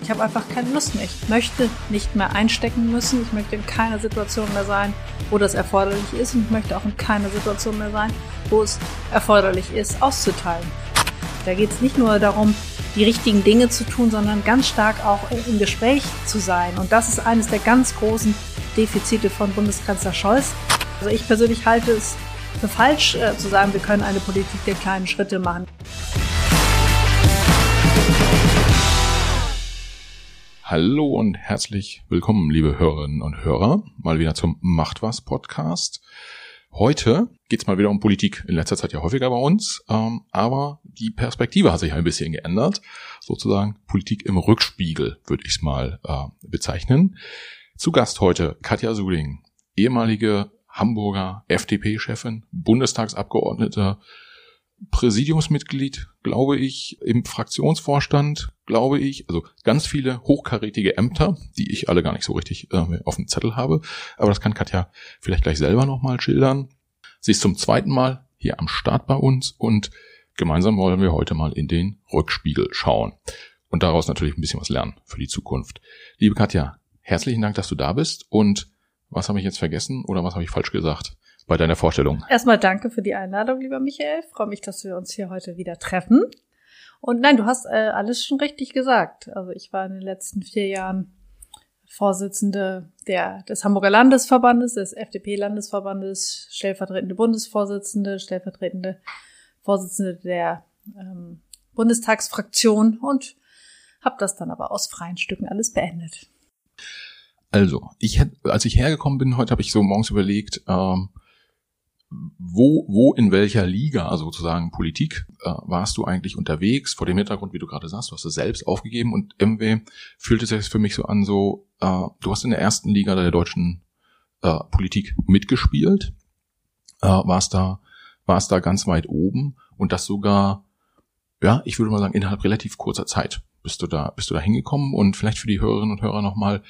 Ich habe einfach keine Lust mehr. Ich möchte nicht mehr einstecken müssen. Ich möchte in keiner Situation mehr sein, wo das erforderlich ist. Und ich möchte auch in keiner Situation mehr sein, wo es erforderlich ist, auszuteilen. Da geht es nicht nur darum, die richtigen Dinge zu tun, sondern ganz stark auch im Gespräch zu sein. Und das ist eines der ganz großen Defizite von Bundeskanzler Scholz. Also ich persönlich halte es für falsch äh, zu sagen, wir können eine Politik der kleinen Schritte machen. Hallo und herzlich willkommen, liebe Hörerinnen und Hörer, mal wieder zum Macht was Podcast. Heute geht's mal wieder um Politik, in letzter Zeit ja häufiger bei uns, ähm, aber die Perspektive hat sich ein bisschen geändert, sozusagen Politik im Rückspiegel, würde ich es mal äh, bezeichnen. Zu Gast heute Katja Suding, ehemalige Hamburger FDP-Chefin, Bundestagsabgeordnete, Präsidiumsmitglied, glaube ich, im Fraktionsvorstand, glaube ich. Also ganz viele hochkarätige Ämter, die ich alle gar nicht so richtig äh, auf dem Zettel habe. Aber das kann Katja vielleicht gleich selber nochmal schildern. Sie ist zum zweiten Mal hier am Start bei uns und gemeinsam wollen wir heute mal in den Rückspiegel schauen und daraus natürlich ein bisschen was lernen für die Zukunft. Liebe Katja, herzlichen Dank, dass du da bist und was habe ich jetzt vergessen oder was habe ich falsch gesagt? bei deiner Vorstellung. Erstmal danke für die Einladung, lieber Michael. Ich freue mich, dass wir uns hier heute wieder treffen. Und nein, du hast äh, alles schon richtig gesagt. Also ich war in den letzten vier Jahren Vorsitzende der, des Hamburger Landesverbandes, des FDP-Landesverbandes, stellvertretende Bundesvorsitzende, stellvertretende Vorsitzende der ähm, Bundestagsfraktion und habe das dann aber aus freien Stücken alles beendet. Also, ich als ich hergekommen bin heute, habe ich so morgens überlegt, ähm, wo, wo in welcher Liga sozusagen Politik äh, warst du eigentlich unterwegs? Vor dem Hintergrund, wie du gerade sagst, du hast es selbst aufgegeben und irgendwie fühlt es sich für mich so an, so äh, du hast in der ersten Liga der deutschen äh, Politik mitgespielt, äh, warst da, warst da ganz weit oben und das sogar, ja, ich würde mal sagen, innerhalb relativ kurzer Zeit bist du da, bist du da hingekommen und vielleicht für die Hörerinnen und Hörer nochmal,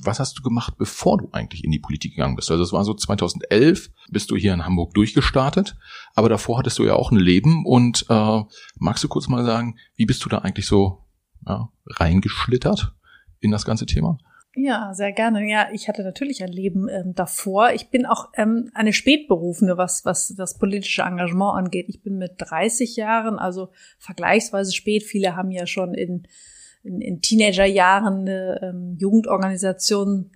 was hast du gemacht, bevor du eigentlich in die Politik gegangen bist? Also es war so 2011, bist du hier in Hamburg durchgestartet, aber davor hattest du ja auch ein Leben und äh, magst du kurz mal sagen, wie bist du da eigentlich so ja, reingeschlittert in das ganze Thema? Ja, sehr gerne. Ja, ich hatte natürlich ein Leben ähm, davor. Ich bin auch ähm, eine Spätberufene, was, was das politische Engagement angeht. Ich bin mit 30 Jahren, also vergleichsweise spät. Viele haben ja schon in in, in Teenagerjahren eine ähm, Jugendorganisation,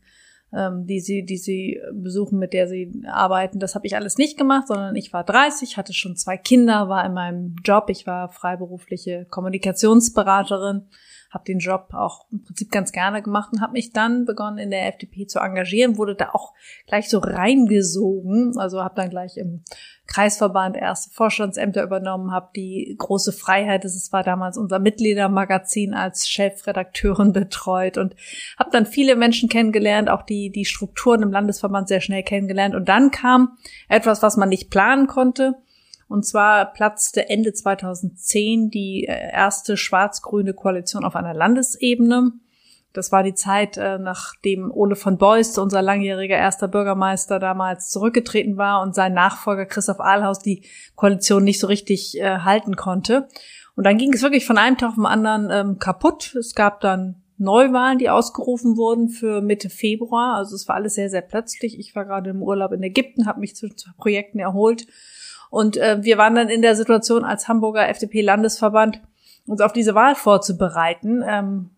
ähm, die sie, die sie besuchen, mit der sie arbeiten. Das habe ich alles nicht gemacht, sondern ich war 30, hatte schon zwei Kinder, war in meinem Job. Ich war freiberufliche Kommunikationsberaterin habe den Job auch im Prinzip ganz gerne gemacht und habe mich dann begonnen in der FDP zu engagieren, wurde da auch gleich so reingesogen, also habe dann gleich im Kreisverband erste Vorstandsämter übernommen, habe die große Freiheit, das war damals unser Mitgliedermagazin als Chefredakteurin betreut und habe dann viele Menschen kennengelernt, auch die die Strukturen im Landesverband sehr schnell kennengelernt. Und dann kam etwas, was man nicht planen konnte und zwar platzte Ende 2010 die äh, erste schwarz-grüne Koalition auf einer Landesebene. Das war die Zeit, äh, nachdem Ole von Beust, unser langjähriger erster Bürgermeister, damals zurückgetreten war und sein Nachfolger Christoph Ahlhaus die Koalition nicht so richtig äh, halten konnte. Und dann ging es wirklich von einem Tag auf den anderen ähm, kaputt. Es gab dann Neuwahlen, die ausgerufen wurden für Mitte Februar. Also es war alles sehr, sehr plötzlich. Ich war gerade im Urlaub in Ägypten, habe mich zu, zu Projekten erholt und äh, wir waren dann in der Situation als Hamburger FDP-Landesverband, uns auf diese Wahl vorzubereiten. Ähm,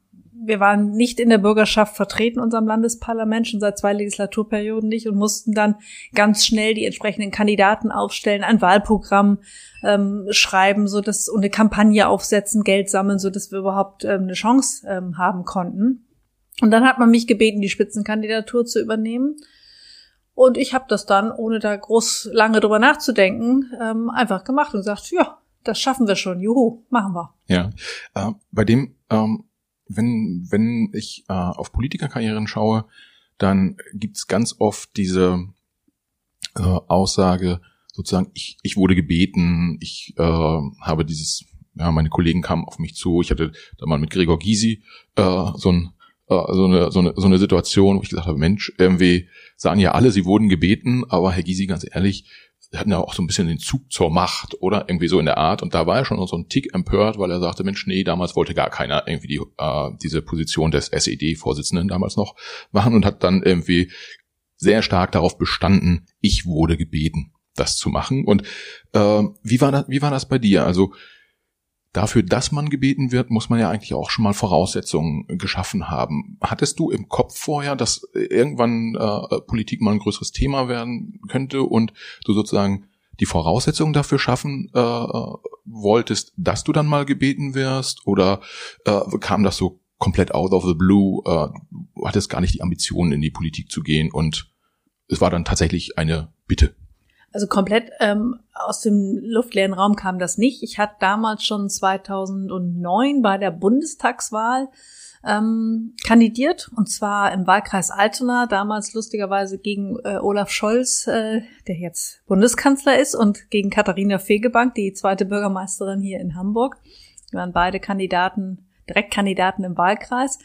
wir waren nicht in der Bürgerschaft vertreten, unserem Landesparlament, schon seit zwei Legislaturperioden nicht und mussten dann ganz schnell die entsprechenden Kandidaten aufstellen, ein Wahlprogramm ähm, schreiben, so dass und eine Kampagne aufsetzen, Geld sammeln, so dass wir überhaupt ähm, eine Chance ähm, haben konnten. Und dann hat man mich gebeten, die Spitzenkandidatur zu übernehmen. Und ich habe das dann, ohne da groß lange drüber nachzudenken, ähm, einfach gemacht und gesagt, ja, das schaffen wir schon, juhu, machen wir. Ja, äh, bei dem, ähm, wenn, wenn ich äh, auf Politikerkarrieren schaue, dann gibt's ganz oft diese äh, Aussage, sozusagen, ich, ich wurde gebeten, ich äh, habe dieses, ja, meine Kollegen kamen auf mich zu, ich hatte da mal mit Gregor Gysi äh, so ein äh, so, eine, so, eine, so eine Situation, wo ich gesagt habe, Mensch, irgendwie sagen ja alle, sie wurden gebeten, aber Herr Gysi, ganz ehrlich, sie hatten ja auch so ein bisschen den Zug zur Macht oder irgendwie so in der Art. Und da war er schon so ein Tick empört, weil er sagte, Mensch, nee, damals wollte gar keiner irgendwie die, äh, diese Position des SED-Vorsitzenden damals noch machen und hat dann irgendwie sehr stark darauf bestanden, ich wurde gebeten, das zu machen. Und äh, wie, war das, wie war das bei dir? Also dafür, dass man gebeten wird, muss man ja eigentlich auch schon mal Voraussetzungen geschaffen haben. Hattest du im Kopf vorher, dass irgendwann äh, Politik mal ein größeres Thema werden könnte und du sozusagen die Voraussetzungen dafür schaffen äh, wolltest, dass du dann mal gebeten wirst? Oder äh, kam das so komplett out of the blue? Äh, du hattest gar nicht die Ambitionen, in die Politik zu gehen und es war dann tatsächlich eine Bitte. Also komplett ähm, aus dem luftleeren Raum kam das nicht. Ich hatte damals schon 2009 bei der Bundestagswahl ähm, kandidiert und zwar im Wahlkreis Altona, damals lustigerweise gegen äh, Olaf Scholz, äh, der jetzt Bundeskanzler ist, und gegen Katharina Fegebank, die zweite Bürgermeisterin hier in Hamburg. Wir waren beide Kandidaten, Direktkandidaten im Wahlkreis.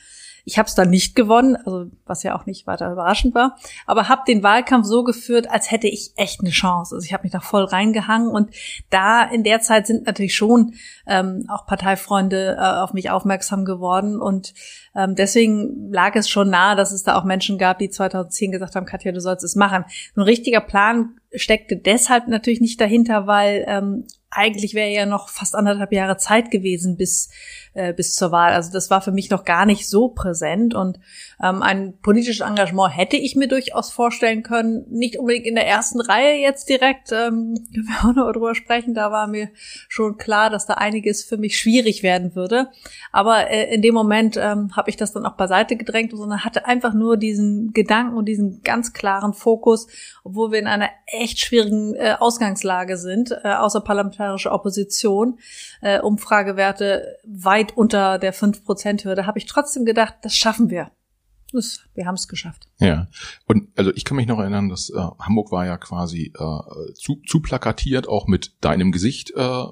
Ich habe es dann nicht gewonnen, also was ja auch nicht weiter überraschend war, aber habe den Wahlkampf so geführt, als hätte ich echt eine Chance. Also ich habe mich da voll reingehangen und da in der Zeit sind natürlich schon ähm, auch Parteifreunde äh, auf mich aufmerksam geworden und ähm, deswegen lag es schon nahe, dass es da auch Menschen gab, die 2010 gesagt haben, Katja, du sollst es machen. Ein richtiger Plan steckte deshalb natürlich nicht dahinter, weil ähm, eigentlich wäre ja noch fast anderthalb Jahre Zeit gewesen bis, äh, bis zur Wahl. Also das war für mich noch gar nicht so präsent. Und ähm, ein politisches Engagement hätte ich mir durchaus vorstellen können. Nicht unbedingt in der ersten Reihe jetzt direkt, ähm, können wir auch noch drüber sprechen. Da war mir schon klar, dass da einiges für mich schwierig werden würde. Aber äh, in dem Moment ähm, habe ich das dann auch beiseite gedrängt, sondern hatte einfach nur diesen Gedanken und diesen ganz klaren Fokus, obwohl wir in einer echt schwierigen äh, Ausgangslage sind, äh, außerparlamentarischer parlamentarische Opposition, äh, Umfragewerte weit unter der 5%-Hürde, habe ich trotzdem gedacht, das schaffen wir. Das, wir haben es geschafft. Ja, und also ich kann mich noch erinnern, dass äh, Hamburg war ja quasi äh, zu, zu plakatiert, auch mit deinem Gesicht. Äh,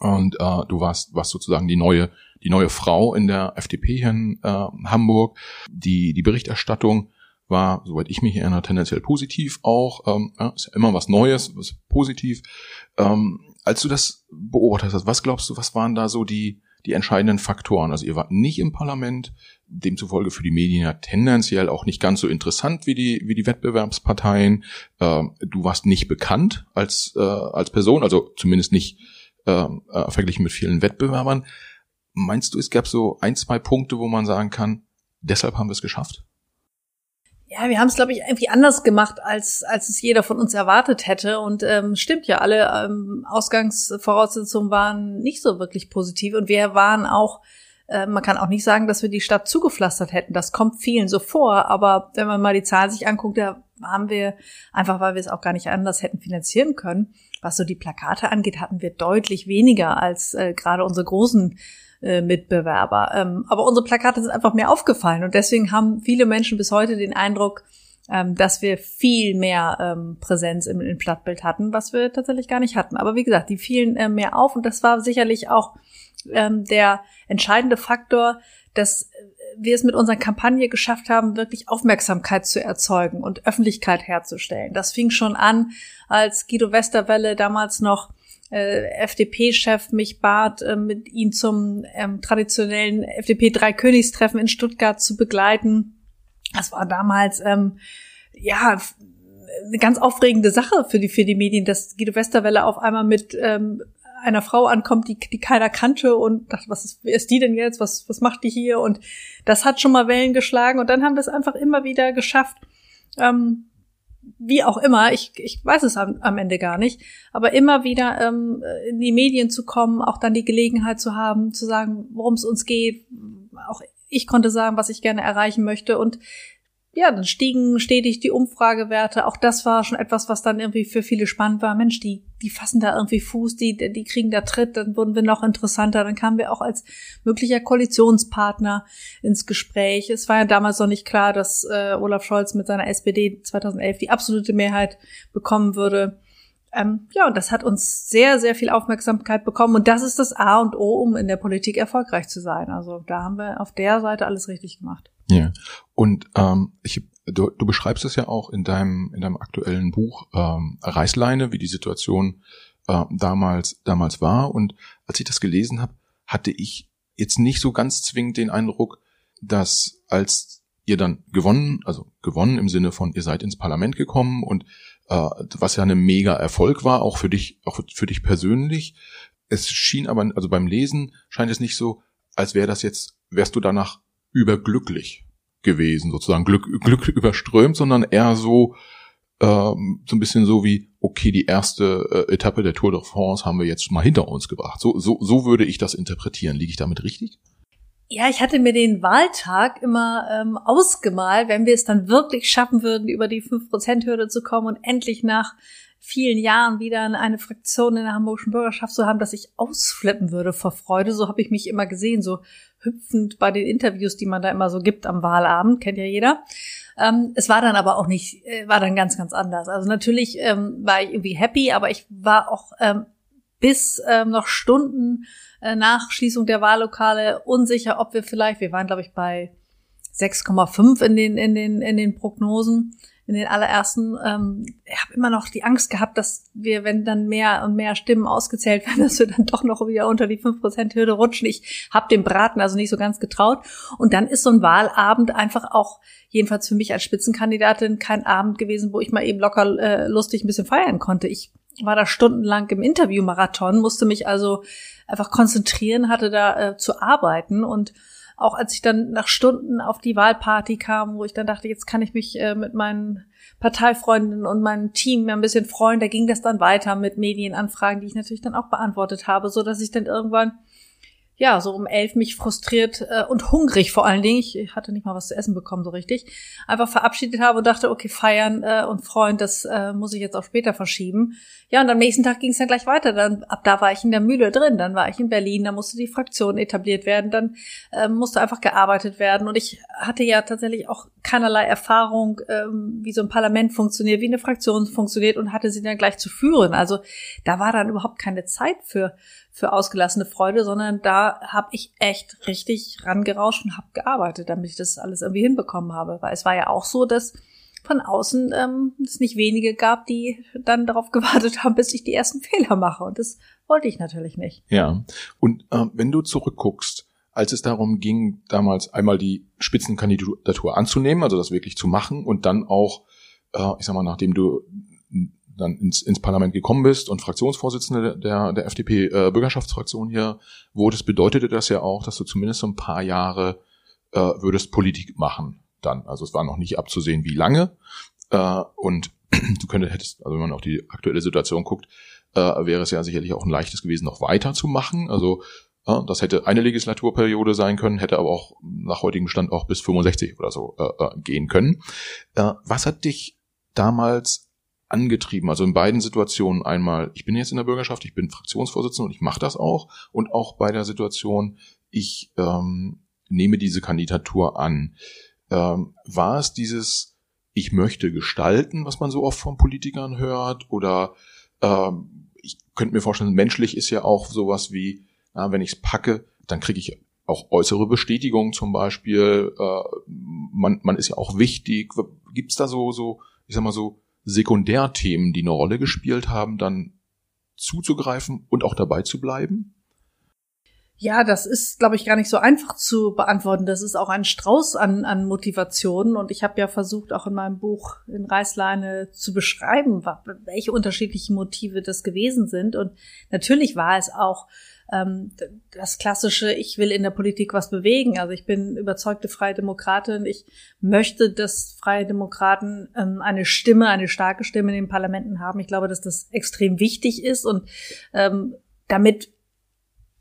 und äh, du warst, warst sozusagen die neue, die neue Frau in der FDP hier in äh, Hamburg. Die, die Berichterstattung war, soweit ich mich erinnere, tendenziell positiv auch. Ähm, ja, ist ja immer was Neues, was positiv. Ähm, als du das beobachtet hast, was glaubst du, was waren da so die, die entscheidenden Faktoren? Also ihr wart nicht im Parlament, demzufolge für die Medien ja tendenziell auch nicht ganz so interessant wie die, wie die Wettbewerbsparteien. Ähm, du warst nicht bekannt als, äh, als Person, also zumindest nicht ähm, äh, verglichen mit vielen Wettbewerbern. Meinst du, es gab so ein, zwei Punkte, wo man sagen kann, deshalb haben wir es geschafft? Ja, wir haben es, glaube ich, irgendwie anders gemacht, als, als es jeder von uns erwartet hätte. Und ähm, stimmt ja, alle ähm, Ausgangsvoraussetzungen waren nicht so wirklich positiv. Und wir waren auch, äh, man kann auch nicht sagen, dass wir die Stadt zugepflastert hätten. Das kommt vielen so vor. Aber wenn man mal die Zahlen sich anguckt, da haben wir, einfach weil wir es auch gar nicht anders hätten finanzieren können, was so die Plakate angeht, hatten wir deutlich weniger als äh, gerade unsere großen äh, Mitbewerber. Ähm, aber unsere Plakate sind einfach mehr aufgefallen und deswegen haben viele Menschen bis heute den Eindruck, ähm, dass wir viel mehr ähm, Präsenz im, im Stadtbild hatten, was wir tatsächlich gar nicht hatten. Aber wie gesagt, die fielen äh, mehr auf und das war sicherlich auch ähm, der entscheidende Faktor, dass wir es mit unserer Kampagne geschafft haben, wirklich Aufmerksamkeit zu erzeugen und Öffentlichkeit herzustellen. Das fing schon an, als Guido Westerwelle damals noch äh, FDP-Chef mich bat, äh, mit ihm zum ähm, traditionellen FDP-Dreikönigstreffen in Stuttgart zu begleiten. Das war damals ähm, ja eine ganz aufregende Sache für die für die Medien, dass Guido Westerwelle auf einmal mit ähm, einer Frau ankommt, die, die keiner kannte und dachte, was ist, wer ist die denn jetzt? Was, was macht die hier? Und das hat schon mal Wellen geschlagen und dann haben wir es einfach immer wieder geschafft, ähm, wie auch immer, ich, ich weiß es am, am Ende gar nicht, aber immer wieder ähm, in die Medien zu kommen, auch dann die Gelegenheit zu haben, zu sagen, worum es uns geht. Auch ich konnte sagen, was ich gerne erreichen möchte. Und ja, dann stiegen stetig die Umfragewerte. Auch das war schon etwas, was dann irgendwie für viele spannend war. Mensch, die, die fassen da irgendwie Fuß, die, die kriegen da Tritt, dann wurden wir noch interessanter. Dann kamen wir auch als möglicher Koalitionspartner ins Gespräch. Es war ja damals noch nicht klar, dass äh, Olaf Scholz mit seiner SPD 2011 die absolute Mehrheit bekommen würde. Ähm, ja, und das hat uns sehr, sehr viel Aufmerksamkeit bekommen. Und das ist das A und O, um in der Politik erfolgreich zu sein. Also da haben wir auf der Seite alles richtig gemacht. Ja. Und ähm, ich, du, du beschreibst es ja auch in deinem, in deinem aktuellen Buch ähm, Reißleine, wie die Situation äh, damals, damals war. Und als ich das gelesen habe, hatte ich jetzt nicht so ganz zwingend den Eindruck, dass als ihr dann gewonnen, also gewonnen im Sinne von ihr seid ins Parlament gekommen und äh, was ja eine mega Erfolg war, auch für dich, auch für dich persönlich. Es schien aber, also beim Lesen scheint es nicht so, als wäre das jetzt, wärst du danach überglücklich gewesen, sozusagen Glück, Glück überströmt, sondern eher so, ähm, so ein bisschen so wie, okay, die erste äh, Etappe der Tour de France haben wir jetzt mal hinter uns gebracht. So, so, so würde ich das interpretieren. Liege ich damit richtig? Ja, ich hatte mir den Wahltag immer ähm, ausgemalt, wenn wir es dann wirklich schaffen würden, über die 5%-Hürde zu kommen und endlich nach vielen Jahren wieder eine Fraktion in der hamburgischen Bürgerschaft zu haben, dass ich ausflippen würde vor Freude. So habe ich mich immer gesehen, so hüpfend bei den Interviews, die man da immer so gibt am Wahlabend, kennt ja jeder. Ähm, es war dann aber auch nicht, äh, war dann ganz, ganz anders. Also natürlich ähm, war ich irgendwie happy, aber ich war auch ähm, bis ähm, noch Stunden äh, nach Schließung der Wahllokale unsicher, ob wir vielleicht, wir waren glaube ich bei 6,5 in den in den in den Prognosen in den allerersten. Ähm, ich habe immer noch die Angst gehabt, dass wir, wenn dann mehr und mehr Stimmen ausgezählt werden, dass wir dann doch noch wieder unter die 5%-Hürde rutschen. Ich habe dem Braten also nicht so ganz getraut. Und dann ist so ein Wahlabend einfach auch, jedenfalls für mich als Spitzenkandidatin, kein Abend gewesen, wo ich mal eben locker äh, lustig ein bisschen feiern konnte. Ich war da stundenlang im Interviewmarathon, musste mich also einfach konzentrieren, hatte da äh, zu arbeiten und auch als ich dann nach Stunden auf die Wahlparty kam, wo ich dann dachte, jetzt kann ich mich äh, mit meinen Parteifreundinnen und meinem Team ein bisschen freuen, da ging das dann weiter mit Medienanfragen, die ich natürlich dann auch beantwortet habe, so dass ich dann irgendwann ja, so um elf mich frustriert äh, und hungrig vor allen Dingen, ich hatte nicht mal was zu essen bekommen so richtig, einfach verabschiedet habe und dachte, okay, feiern äh, und freuen, das äh, muss ich jetzt auch später verschieben. Ja, und am nächsten Tag ging es dann gleich weiter. Dann ab da war ich in der Mühle drin, dann war ich in Berlin, da musste die Fraktion etabliert werden, dann äh, musste einfach gearbeitet werden. Und ich hatte ja tatsächlich auch keinerlei Erfahrung, ähm, wie so ein Parlament funktioniert, wie eine Fraktion funktioniert und hatte sie dann gleich zu führen. Also da war dann überhaupt keine Zeit für für ausgelassene Freude, sondern da habe ich echt richtig rangerauscht und habe gearbeitet, damit ich das alles irgendwie hinbekommen habe. Weil es war ja auch so, dass von außen ähm, es nicht wenige gab, die dann darauf gewartet haben, bis ich die ersten Fehler mache. Und das wollte ich natürlich nicht. Ja. Und äh, wenn du zurückguckst, als es darum ging, damals einmal die Spitzenkandidatur anzunehmen, also das wirklich zu machen und dann auch, äh, ich sag mal, nachdem du dann ins, ins Parlament gekommen bist und Fraktionsvorsitzende der, der FDP-Bürgerschaftsfraktion äh, hier wurdest, bedeutete das ja auch, dass du zumindest so ein paar Jahre äh, würdest Politik machen dann. Also es war noch nicht abzusehen, wie lange. Äh, und du könntest, hättest, also wenn man auf die aktuelle Situation guckt, äh, wäre es ja sicherlich auch ein leichtes gewesen, noch weiterzumachen. Also äh, das hätte eine Legislaturperiode sein können, hätte aber auch nach heutigem Stand auch bis 65 oder so äh, äh, gehen können. Äh, was hat dich damals angetrieben. Also in beiden Situationen einmal, ich bin jetzt in der Bürgerschaft, ich bin Fraktionsvorsitzender und ich mache das auch. Und auch bei der Situation, ich ähm, nehme diese Kandidatur an. Ähm, war es dieses, ich möchte gestalten, was man so oft von Politikern hört? Oder ähm, ich könnte mir vorstellen, menschlich ist ja auch sowas wie, na, wenn ich es packe, dann kriege ich auch äußere Bestätigung zum Beispiel. Äh, man, man ist ja auch wichtig. Gibt es da so, so, ich sag mal so, Sekundärthemen, die eine Rolle gespielt haben, dann zuzugreifen und auch dabei zu bleiben? Ja, das ist, glaube ich, gar nicht so einfach zu beantworten. Das ist auch ein Strauß an, an Motivationen. Und ich habe ja versucht, auch in meinem Buch in Reißleine zu beschreiben, welche unterschiedlichen Motive das gewesen sind. Und natürlich war es auch ähm, das klassische, ich will in der Politik was bewegen. Also ich bin überzeugte freie Demokratin. Ich möchte, dass freie Demokraten ähm, eine Stimme, eine starke Stimme in den Parlamenten haben. Ich glaube, dass das extrem wichtig ist und ähm, damit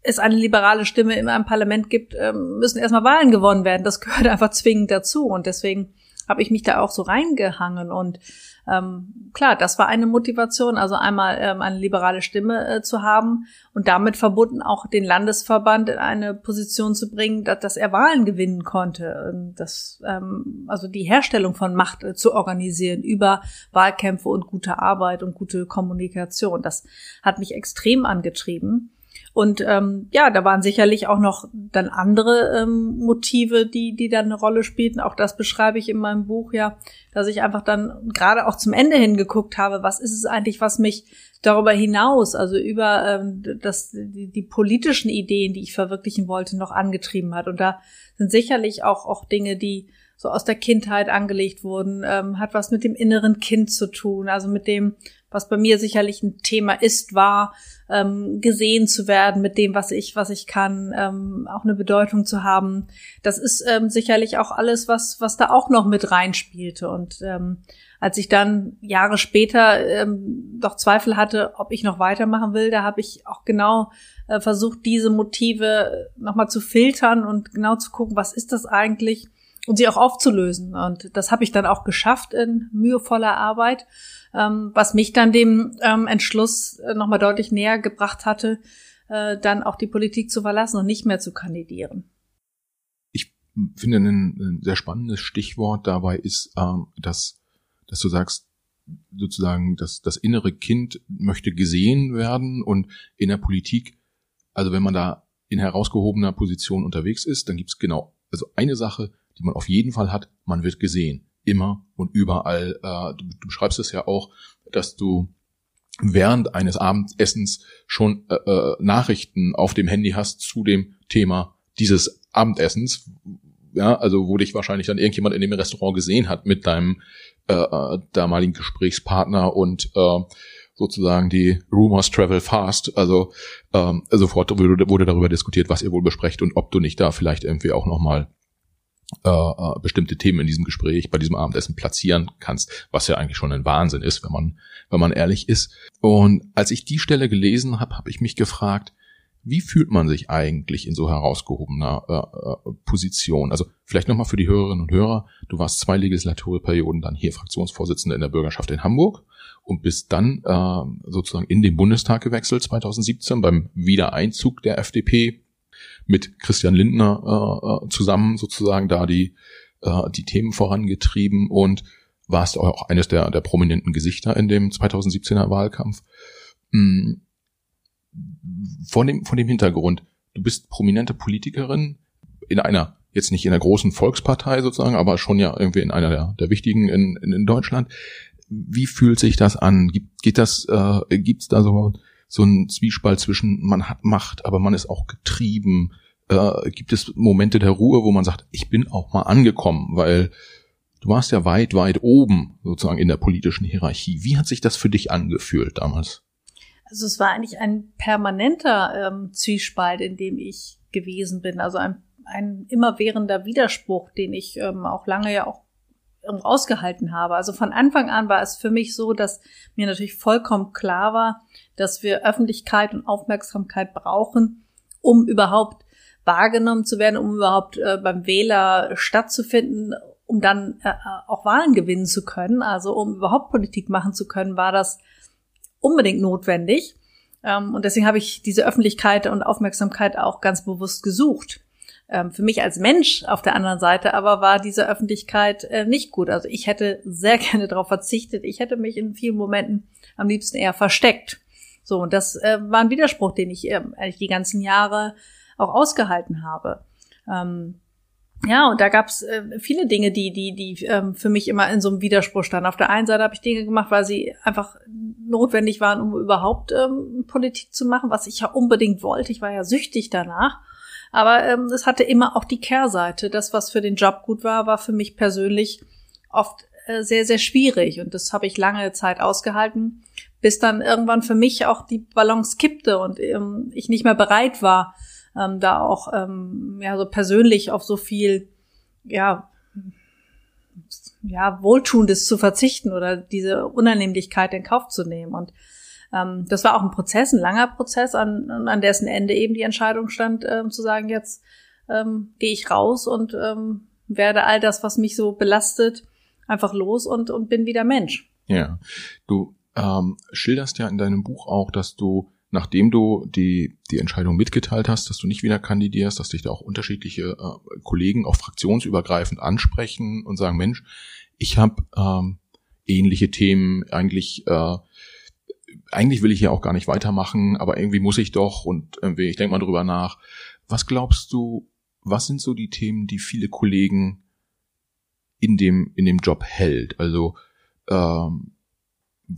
es eine liberale Stimme in einem Parlament gibt, ähm, müssen erstmal Wahlen gewonnen werden. Das gehört einfach zwingend dazu. Und deswegen habe ich mich da auch so reingehangen und ähm, klar, das war eine Motivation, also einmal ähm, eine liberale Stimme äh, zu haben und damit verbunden auch den Landesverband in eine Position zu bringen, dass, dass er Wahlen gewinnen konnte, ähm, das, ähm, also die Herstellung von Macht äh, zu organisieren über Wahlkämpfe und gute Arbeit und gute Kommunikation. Das hat mich extrem angetrieben. Und ähm, ja, da waren sicherlich auch noch dann andere ähm, Motive, die, die dann eine Rolle spielten. Auch das beschreibe ich in meinem Buch ja, dass ich einfach dann gerade auch zum Ende hingeguckt habe, was ist es eigentlich, was mich darüber hinaus, also über ähm, das, die, die politischen Ideen, die ich verwirklichen wollte, noch angetrieben hat. Und da sind sicherlich auch, auch Dinge, die so aus der Kindheit angelegt wurden, ähm, hat was mit dem inneren Kind zu tun, also mit dem, was bei mir sicherlich ein Thema ist, war, ähm, gesehen zu werden mit dem, was ich, was ich kann, ähm, auch eine Bedeutung zu haben. Das ist ähm, sicherlich auch alles, was, was da auch noch mit reinspielte. Und ähm, als ich dann Jahre später ähm, doch Zweifel hatte, ob ich noch weitermachen will, da habe ich auch genau äh, versucht, diese Motive nochmal zu filtern und genau zu gucken, was ist das eigentlich und sie auch aufzulösen. Und das habe ich dann auch geschafft in mühevoller Arbeit ähm, was mich dann dem ähm, Entschluss äh, nochmal deutlich näher gebracht hatte, äh, dann auch die Politik zu verlassen und nicht mehr zu kandidieren. Ich finde ein, ein sehr spannendes Stichwort dabei ist, ähm, dass, dass du sagst, sozusagen, dass das innere Kind möchte gesehen werden und in der Politik, also wenn man da in herausgehobener Position unterwegs ist, dann gibt's genau, also eine Sache, die man auf jeden Fall hat, man wird gesehen immer und überall. Äh, du, beschreibst es ja auch, dass du während eines Abendessens schon äh, äh, Nachrichten auf dem Handy hast zu dem Thema dieses Abendessens. Ja, also wo dich wahrscheinlich dann irgendjemand in dem Restaurant gesehen hat mit deinem äh damaligen Gesprächspartner und äh, sozusagen die Rumors travel fast. Also ähm, sofort wurde, wurde darüber diskutiert, was ihr wohl besprecht und ob du nicht da vielleicht irgendwie auch nochmal äh, äh, bestimmte Themen in diesem Gespräch, bei diesem Abendessen platzieren kannst, was ja eigentlich schon ein Wahnsinn ist, wenn man, wenn man ehrlich ist. Und als ich die Stelle gelesen habe, habe ich mich gefragt, wie fühlt man sich eigentlich in so herausgehobener äh, äh Position? Also vielleicht nochmal für die Hörerinnen und Hörer, du warst zwei Legislaturperioden dann hier Fraktionsvorsitzende in der Bürgerschaft in Hamburg und bist dann äh, sozusagen in den Bundestag gewechselt 2017 beim Wiedereinzug der FDP mit Christian Lindner äh, äh, zusammen sozusagen da die, äh, die Themen vorangetrieben und warst auch eines der, der prominenten Gesichter in dem 2017er Wahlkampf. Hm. Von dem, von dem Hintergrund, du bist prominente Politikerin in einer, jetzt nicht in einer großen Volkspartei sozusagen, aber schon ja irgendwie in einer der, der wichtigen in, in, in Deutschland. Wie fühlt sich das an? Gibt, geht das, äh, gibt's da so so ein Zwiespalt zwischen man hat Macht, aber man ist auch getrieben. Äh, gibt es Momente der Ruhe, wo man sagt, ich bin auch mal angekommen, weil du warst ja weit, weit oben sozusagen in der politischen Hierarchie. Wie hat sich das für dich angefühlt damals? Also es war eigentlich ein permanenter ähm, Zwiespalt, in dem ich gewesen bin. Also ein, ein immerwährender Widerspruch, den ich ähm, auch lange ja auch ausgehalten habe. Also von Anfang an war es für mich so, dass mir natürlich vollkommen klar war, dass wir Öffentlichkeit und Aufmerksamkeit brauchen, um überhaupt wahrgenommen zu werden, um überhaupt äh, beim Wähler stattzufinden, um dann äh, auch Wahlen gewinnen zu können. Also um überhaupt Politik machen zu können, war das unbedingt notwendig. Ähm, und deswegen habe ich diese Öffentlichkeit und Aufmerksamkeit auch ganz bewusst gesucht ähm, für mich als Mensch auf der anderen Seite aber war diese Öffentlichkeit äh, nicht gut. Also ich hätte sehr gerne darauf verzichtet. Ich hätte mich in vielen Momenten am liebsten eher versteckt. So, und das äh, war ein Widerspruch, den ich äh, eigentlich die ganzen Jahre auch ausgehalten habe. Ähm, ja, und da gab's äh, viele Dinge, die, die, die ähm, für mich immer in so einem Widerspruch standen. Auf der einen Seite habe ich Dinge gemacht, weil sie einfach notwendig waren, um überhaupt ähm, Politik zu machen, was ich ja unbedingt wollte. Ich war ja süchtig danach. Aber ähm, es hatte immer auch die Kehrseite. Das, was für den Job gut war, war für mich persönlich oft äh, sehr, sehr schwierig. Und das habe ich lange Zeit ausgehalten, bis dann irgendwann für mich auch die Balance kippte und ähm, ich nicht mehr bereit war, ähm, da auch ähm, ja so persönlich auf so viel ja ja Wohltuendes zu verzichten oder diese Unannehmlichkeit in Kauf zu nehmen und ähm, das war auch ein Prozess, ein langer Prozess, an, an dessen Ende eben die Entscheidung stand, ähm, zu sagen, jetzt ähm, gehe ich raus und ähm, werde all das, was mich so belastet, einfach los und, und bin wieder Mensch. Ja, du ähm, schilderst ja in deinem Buch auch, dass du, nachdem du die, die Entscheidung mitgeteilt hast, dass du nicht wieder kandidierst, dass dich da auch unterschiedliche äh, Kollegen auch fraktionsübergreifend ansprechen und sagen, Mensch, ich habe ähm, ähnliche Themen, eigentlich äh, eigentlich will ich hier auch gar nicht weitermachen, aber irgendwie muss ich doch und irgendwie, ich denke mal drüber nach. Was glaubst du, was sind so die Themen, die viele Kollegen in dem, in dem Job hält? Also ähm,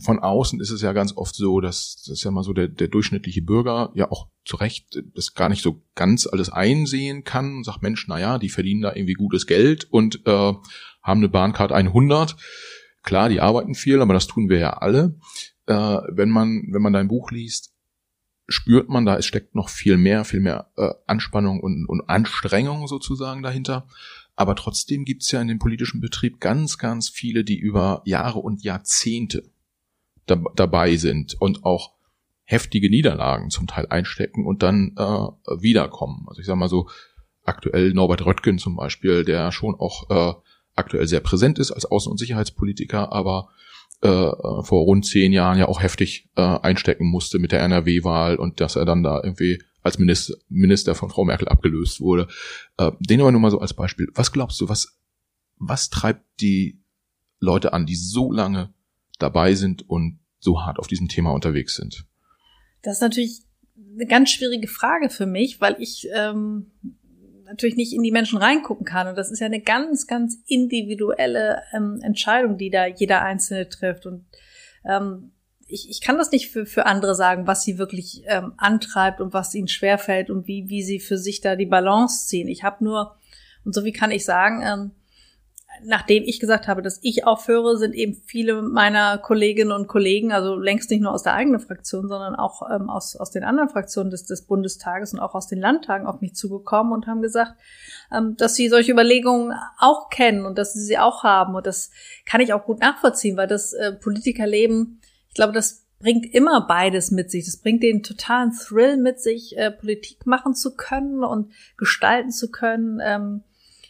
von außen ist es ja ganz oft so, dass das ist ja mal so der, der durchschnittliche Bürger ja auch zu Recht das gar nicht so ganz alles einsehen kann und sagt, Mensch, na ja, die verdienen da irgendwie gutes Geld und äh, haben eine Bahncard 100. Klar, die arbeiten viel, aber das tun wir ja alle äh, wenn man, wenn man dein Buch liest, spürt man da, es steckt noch viel mehr, viel mehr äh, Anspannung und, und Anstrengung sozusagen dahinter. Aber trotzdem gibt's ja in dem politischen Betrieb ganz, ganz viele, die über Jahre und Jahrzehnte da, dabei sind und auch heftige Niederlagen zum Teil einstecken und dann äh, wiederkommen. Also ich sage mal so, aktuell Norbert Röttgen zum Beispiel, der schon auch äh, aktuell sehr präsent ist als Außen- und Sicherheitspolitiker, aber äh, vor rund zehn Jahren ja auch heftig äh, einstecken musste mit der NRW-Wahl und dass er dann da irgendwie als Minister, Minister von Frau Merkel abgelöst wurde. Äh, den aber nur mal so als Beispiel. Was glaubst du, was, was treibt die Leute an, die so lange dabei sind und so hart auf diesem Thema unterwegs sind? Das ist natürlich eine ganz schwierige Frage für mich, weil ich ähm, natürlich nicht in die Menschen reingucken kann. Und das ist ja eine ganz, ganz individuelle ähm, Entscheidung, die da jeder Einzelne trifft. Und ähm, ich, ich kann das nicht für, für andere sagen, was sie wirklich ähm, antreibt und was ihnen schwerfällt und wie, wie sie für sich da die Balance ziehen. Ich habe nur, und so wie kann ich sagen, ähm, nachdem ich gesagt habe, dass ich aufhöre, sind eben viele meiner Kolleginnen und Kollegen, also längst nicht nur aus der eigenen Fraktion, sondern auch ähm, aus, aus den anderen Fraktionen des, des Bundestages und auch aus den Landtagen auf mich zugekommen und haben gesagt, ähm, dass sie solche Überlegungen auch kennen und dass sie sie auch haben. Und das kann ich auch gut nachvollziehen, weil das äh, Politikerleben, ich glaube, das bringt immer beides mit sich. Das bringt den totalen Thrill mit sich, äh, Politik machen zu können und gestalten zu können. Ähm,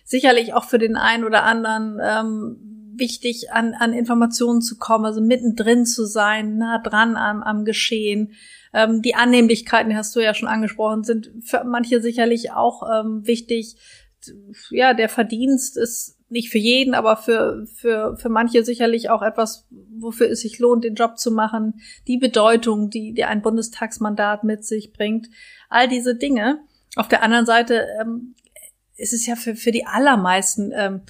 sicherlich auch für den einen oder anderen ähm, wichtig, an, an Informationen zu kommen, also mittendrin zu sein, nah dran am, am Geschehen. Ähm, die Annehmlichkeiten, die hast du ja schon angesprochen, sind für manche sicherlich auch ähm, wichtig. Ja, der Verdienst ist nicht für jeden, aber für, für, für manche sicherlich auch etwas, wofür es sich lohnt, den Job zu machen. Die Bedeutung, die, die ein Bundestagsmandat mit sich bringt. All diese Dinge. Auf der anderen Seite ähm, es ist ja für, für die allermeisten ähm,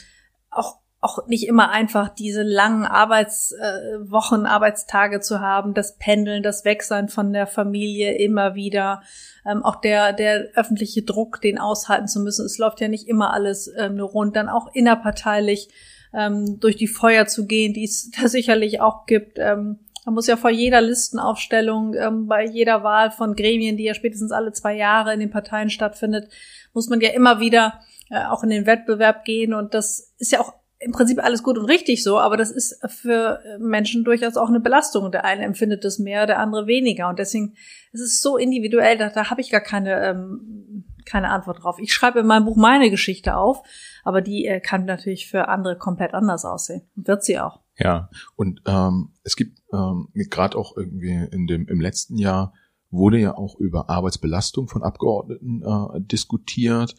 auch auch nicht immer einfach, diese langen Arbeitswochen, äh, Arbeitstage zu haben, das Pendeln, das Wegsein von der Familie immer wieder, ähm, auch der, der öffentliche Druck, den aushalten zu müssen. Es läuft ja nicht immer alles ähm, nur rund, dann auch innerparteilich ähm, durch die Feuer zu gehen, die es da sicherlich auch gibt. Ähm, man muss ja vor jeder Listenaufstellung, ähm, bei jeder Wahl von Gremien, die ja spätestens alle zwei Jahre in den Parteien stattfindet, muss man ja immer wieder äh, auch in den Wettbewerb gehen. Und das ist ja auch im Prinzip alles gut und richtig so, aber das ist für Menschen durchaus auch eine Belastung. Der eine empfindet das mehr, der andere weniger. Und deswegen ist es so individuell, da, da habe ich gar keine, ähm, keine Antwort drauf. Ich schreibe in meinem Buch meine Geschichte auf, aber die äh, kann natürlich für andere komplett anders aussehen. Wird sie auch. Ja, und ähm, es gibt ähm, gerade auch irgendwie in dem im letzten Jahr wurde ja auch über Arbeitsbelastung von Abgeordneten äh, diskutiert.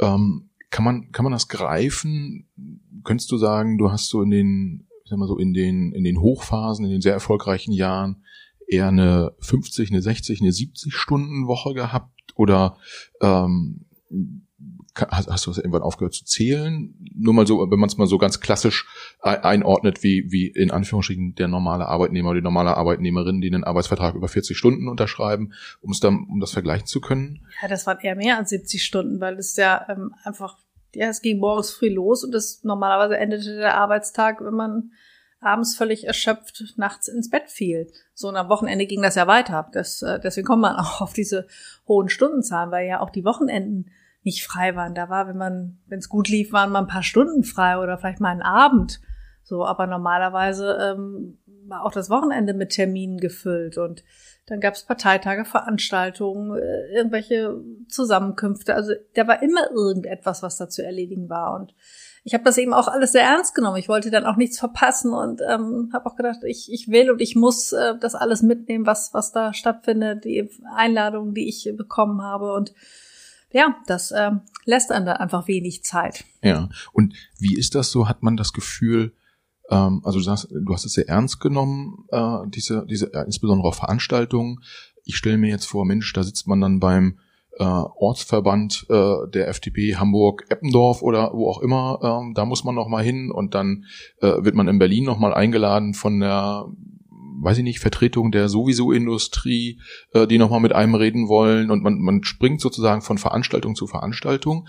Ähm, kann man kann man das greifen? Könntest du sagen, du hast so in den ich sag mal so in den in den Hochphasen, in den sehr erfolgreichen Jahren eher eine 50, eine 60, eine 70 Stunden Woche gehabt oder ähm, hast, hast du das irgendwann aufgehört zu zählen? Nur mal so, wenn man es mal so ganz klassisch einordnet, wie, wie in Anführungsstrichen der normale Arbeitnehmer oder die normale Arbeitnehmerin, die einen Arbeitsvertrag über 40 Stunden unterschreiben, um es dann, um das vergleichen zu können? Ja, das waren eher mehr als 70 Stunden, weil es ja ähm, einfach, ja, es ging morgens früh los und das normalerweise endete der Arbeitstag, wenn man abends völlig erschöpft nachts ins Bett fiel. So und am Wochenende ging das ja weiter. Das, äh, deswegen kommt man auch auf diese hohen Stundenzahlen, weil ja auch die Wochenenden nicht frei waren. Da war, wenn man, wenn es gut lief, waren mal ein paar Stunden frei oder vielleicht mal einen Abend. So, aber normalerweise ähm, war auch das Wochenende mit Terminen gefüllt und dann gab es Parteitage, Veranstaltungen, äh, irgendwelche Zusammenkünfte. Also da war immer irgendetwas, was da zu erledigen war. Und ich habe das eben auch alles sehr ernst genommen. Ich wollte dann auch nichts verpassen und ähm, habe auch gedacht, ich, ich will und ich muss äh, das alles mitnehmen, was, was da stattfindet, die Einladungen, die ich bekommen habe. Und ja, das äh, lässt einem da einfach wenig Zeit. Ja, und wie ist das so? Hat man das Gefühl, ähm, also du hast, du hast es sehr ernst genommen, äh, diese, diese äh, insbesondere auf Veranstaltungen. Ich stelle mir jetzt vor, Mensch, da sitzt man dann beim äh, Ortsverband äh, der FDP Hamburg-Eppendorf oder wo auch immer, ähm, da muss man noch mal hin und dann äh, wird man in Berlin noch mal eingeladen von der weiß ich nicht, Vertretung der sowieso Industrie, äh, die nochmal mit einem reden wollen und man, man springt sozusagen von Veranstaltung zu Veranstaltung.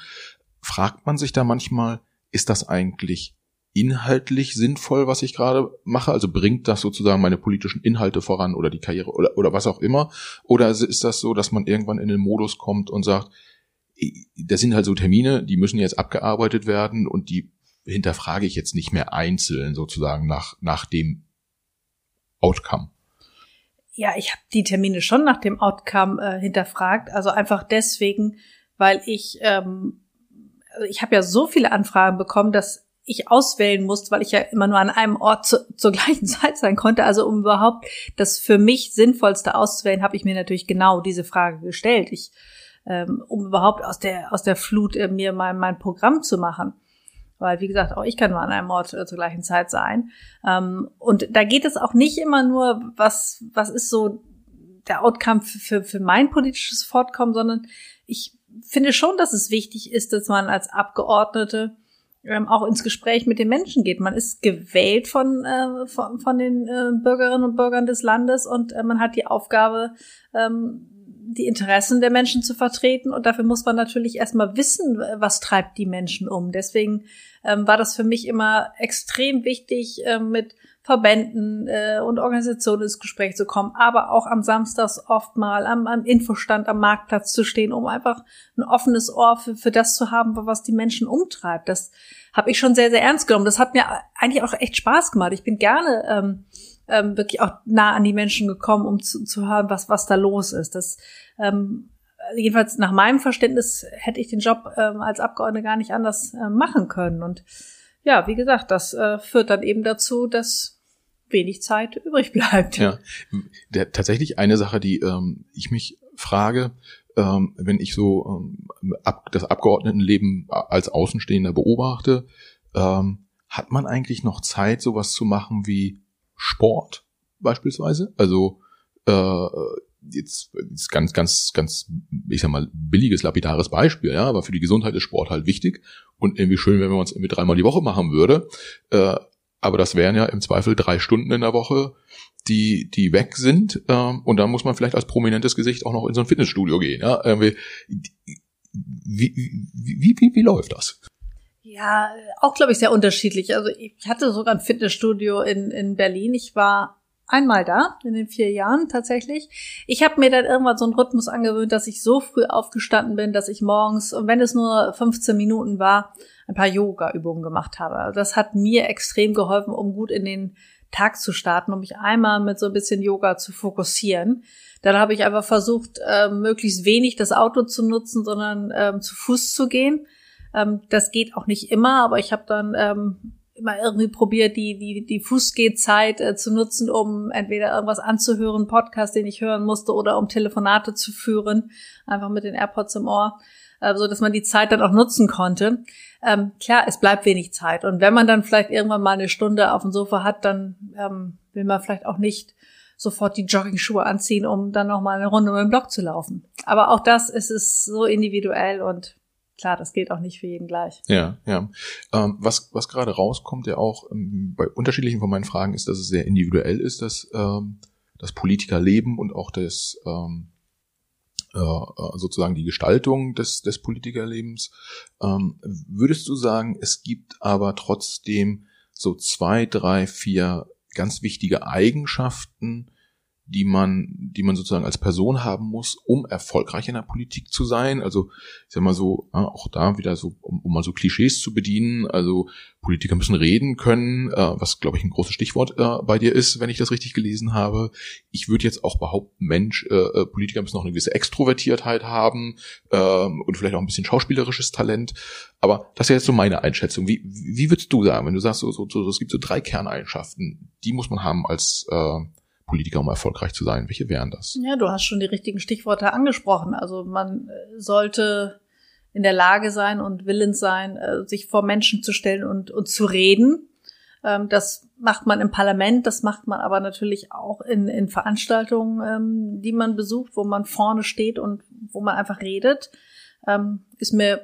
Fragt man sich da manchmal, ist das eigentlich inhaltlich sinnvoll, was ich gerade mache? Also bringt das sozusagen meine politischen Inhalte voran oder die Karriere oder, oder was auch immer? Oder ist das so, dass man irgendwann in den Modus kommt und sagt, das sind halt so Termine, die müssen jetzt abgearbeitet werden und die hinterfrage ich jetzt nicht mehr einzeln sozusagen nach, nach dem Outcome? Ja, ich habe die Termine schon nach dem Outcome äh, hinterfragt. Also einfach deswegen, weil ich, ähm, also ich habe ja so viele Anfragen bekommen, dass ich auswählen musste, weil ich ja immer nur an einem Ort zu, zur gleichen Zeit sein konnte. Also um überhaupt das für mich sinnvollste auszuwählen, habe ich mir natürlich genau diese Frage gestellt. Ich, ähm, um überhaupt aus der aus der Flut äh, mir mein, mein Programm zu machen. Weil, wie gesagt, auch ich kann nur an einem Ort äh, zur gleichen Zeit sein. Ähm, und da geht es auch nicht immer nur, was, was ist so der Outcome für, für mein politisches Fortkommen, sondern ich finde schon, dass es wichtig ist, dass man als Abgeordnete ähm, auch ins Gespräch mit den Menschen geht. Man ist gewählt von, äh, von, von den äh, Bürgerinnen und Bürgern des Landes und äh, man hat die Aufgabe, ähm, die Interessen der Menschen zu vertreten. Und dafür muss man natürlich erstmal wissen, was treibt die Menschen um. Deswegen ähm, war das für mich immer extrem wichtig, äh, mit Verbänden äh, und Organisationen ins Gespräch zu kommen, aber auch am Samstags oft mal am, am Infostand am Marktplatz zu stehen, um einfach ein offenes Ohr für, für das zu haben, was die Menschen umtreibt. Das habe ich schon sehr, sehr ernst genommen. Das hat mir eigentlich auch echt Spaß gemacht. Ich bin gerne ähm, ähm, wirklich auch nah an die Menschen gekommen, um zu, zu hören, was, was da los ist. Das ähm, jedenfalls nach meinem Verständnis hätte ich den Job ähm, als Abgeordnete gar nicht anders äh, machen können. Und ja, wie gesagt, das äh, führt dann eben dazu, dass wenig Zeit übrig bleibt. Ja, der, tatsächlich eine Sache, die ähm, ich mich frage, ähm, wenn ich so ähm, ab, das Abgeordnetenleben als Außenstehender beobachte, ähm, hat man eigentlich noch Zeit, sowas zu machen wie Sport beispielsweise? Also äh, jetzt ist ganz, ganz, ganz, ich sag mal, billiges, lapidares Beispiel, ja, aber für die Gesundheit ist Sport halt wichtig und irgendwie schön, wenn man es irgendwie dreimal die Woche machen würde. Äh, aber das wären ja im Zweifel drei Stunden in der Woche, die, die weg sind. Ähm, und dann muss man vielleicht als prominentes Gesicht auch noch in so ein Fitnessstudio gehen. Ja? Irgendwie, wie, wie, wie, wie läuft das? Ja, auch glaube ich sehr unterschiedlich. Also ich hatte sogar ein Fitnessstudio in, in Berlin. Ich war einmal da in den vier Jahren tatsächlich. Ich habe mir dann irgendwann so einen Rhythmus angewöhnt, dass ich so früh aufgestanden bin, dass ich morgens, und wenn es nur 15 Minuten war, ein paar Yoga-Übungen gemacht habe. Also das hat mir extrem geholfen, um gut in den Tag zu starten, um mich einmal mit so ein bisschen Yoga zu fokussieren. Dann habe ich einfach versucht, äh, möglichst wenig das Auto zu nutzen, sondern ähm, zu Fuß zu gehen. Ähm, das geht auch nicht immer, aber ich habe dann ähm, immer irgendwie probiert, die, die, die Fußgehzeit äh, zu nutzen, um entweder irgendwas anzuhören, Podcast, den ich hören musste, oder um Telefonate zu führen, einfach mit den AirPods im Ohr, äh, so dass man die Zeit dann auch nutzen konnte. Ähm, klar, es bleibt wenig Zeit. Und wenn man dann vielleicht irgendwann mal eine Stunde auf dem Sofa hat, dann ähm, will man vielleicht auch nicht sofort die Jogging-Schuhe anziehen, um dann noch mal eine Runde über den Block zu laufen. Aber auch das ist es so individuell und klar, das gilt auch nicht für jeden gleich. Ja, ja. Ähm, was, was gerade rauskommt, ja auch ähm, bei unterschiedlichen von meinen Fragen, ist, dass es sehr individuell ist, dass ähm, das Politikerleben und auch das ähm, äh, sozusagen die Gestaltung des, des Politikerlebens. Ähm, würdest du sagen, es gibt aber trotzdem so zwei, drei, vier ganz wichtige Eigenschaften, die man, die man sozusagen als Person haben muss, um erfolgreich in der Politik zu sein. Also ich sag mal so, auch da wieder so, um, um mal so Klischees zu bedienen. Also Politiker müssen reden können, äh, was glaube ich ein großes Stichwort äh, bei dir ist, wenn ich das richtig gelesen habe. Ich würde jetzt auch behaupten, Mensch, äh, Politiker müssen auch eine gewisse Extrovertiertheit haben äh, und vielleicht auch ein bisschen schauspielerisches Talent. Aber das ist ja jetzt so meine Einschätzung. Wie, wie würdest du sagen, wenn du sagst, so, so, so, es gibt so drei Kerneigenschaften, die muss man haben als äh, Politiker, um erfolgreich zu sein? Welche wären das? Ja, du hast schon die richtigen Stichworte angesprochen. Also man äh, sollte in der Lage sein und willens sein, äh, sich vor Menschen zu stellen und, und zu reden. Ähm, das macht man im Parlament, das macht man aber natürlich auch in, in Veranstaltungen, ähm, die man besucht, wo man vorne steht und wo man einfach redet. Ähm, ist mir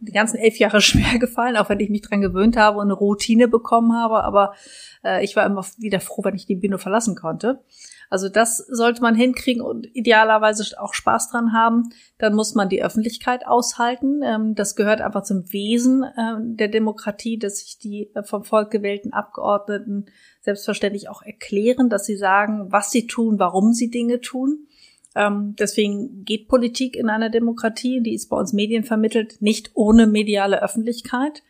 die ganzen elf Jahre schwer gefallen, auch wenn ich mich dran gewöhnt habe und eine Routine bekommen habe. Aber äh, ich war immer wieder froh, wenn ich die Bühne verlassen konnte. Also das sollte man hinkriegen und idealerweise auch Spaß dran haben. Dann muss man die Öffentlichkeit aushalten. Ähm, das gehört einfach zum Wesen äh, der Demokratie, dass sich die äh, vom Volk gewählten Abgeordneten selbstverständlich auch erklären, dass sie sagen, was sie tun, warum sie Dinge tun. Ähm, deswegen geht Politik in einer Demokratie, die ist bei uns Medien vermittelt, nicht ohne mediale Öffentlichkeit.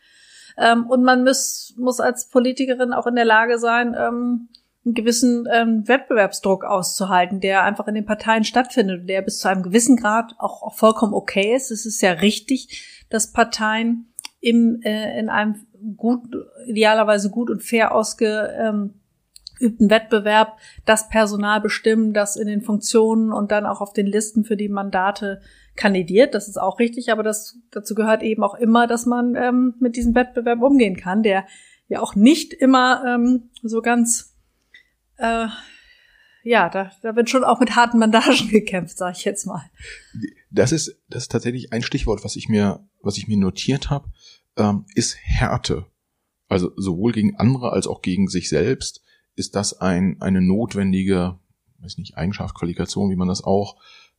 Ähm, und man muss, muss als Politikerin auch in der Lage sein, ähm, einen gewissen ähm, Wettbewerbsdruck auszuhalten, der einfach in den Parteien stattfindet, der bis zu einem gewissen Grad auch, auch vollkommen okay ist. Es ist ja richtig, dass Parteien im, äh, in einem gut, idealerweise gut und fair ausge, ähm, übten Wettbewerb das Personal bestimmen, das in den Funktionen und dann auch auf den Listen für die Mandate kandidiert. Das ist auch richtig, aber das, dazu gehört eben auch immer, dass man ähm, mit diesem Wettbewerb umgehen kann, der ja auch nicht immer ähm, so ganz, äh, ja, da, da wird schon auch mit harten Bandagen gekämpft, sage ich jetzt mal. Das ist, das ist tatsächlich ein Stichwort, was ich mir, was ich mir notiert habe, ähm, ist Härte. Also sowohl gegen andere als auch gegen sich selbst ist das ein, eine notwendige, weiß nicht, Eigenschaft, Qualifikation, wie man das auch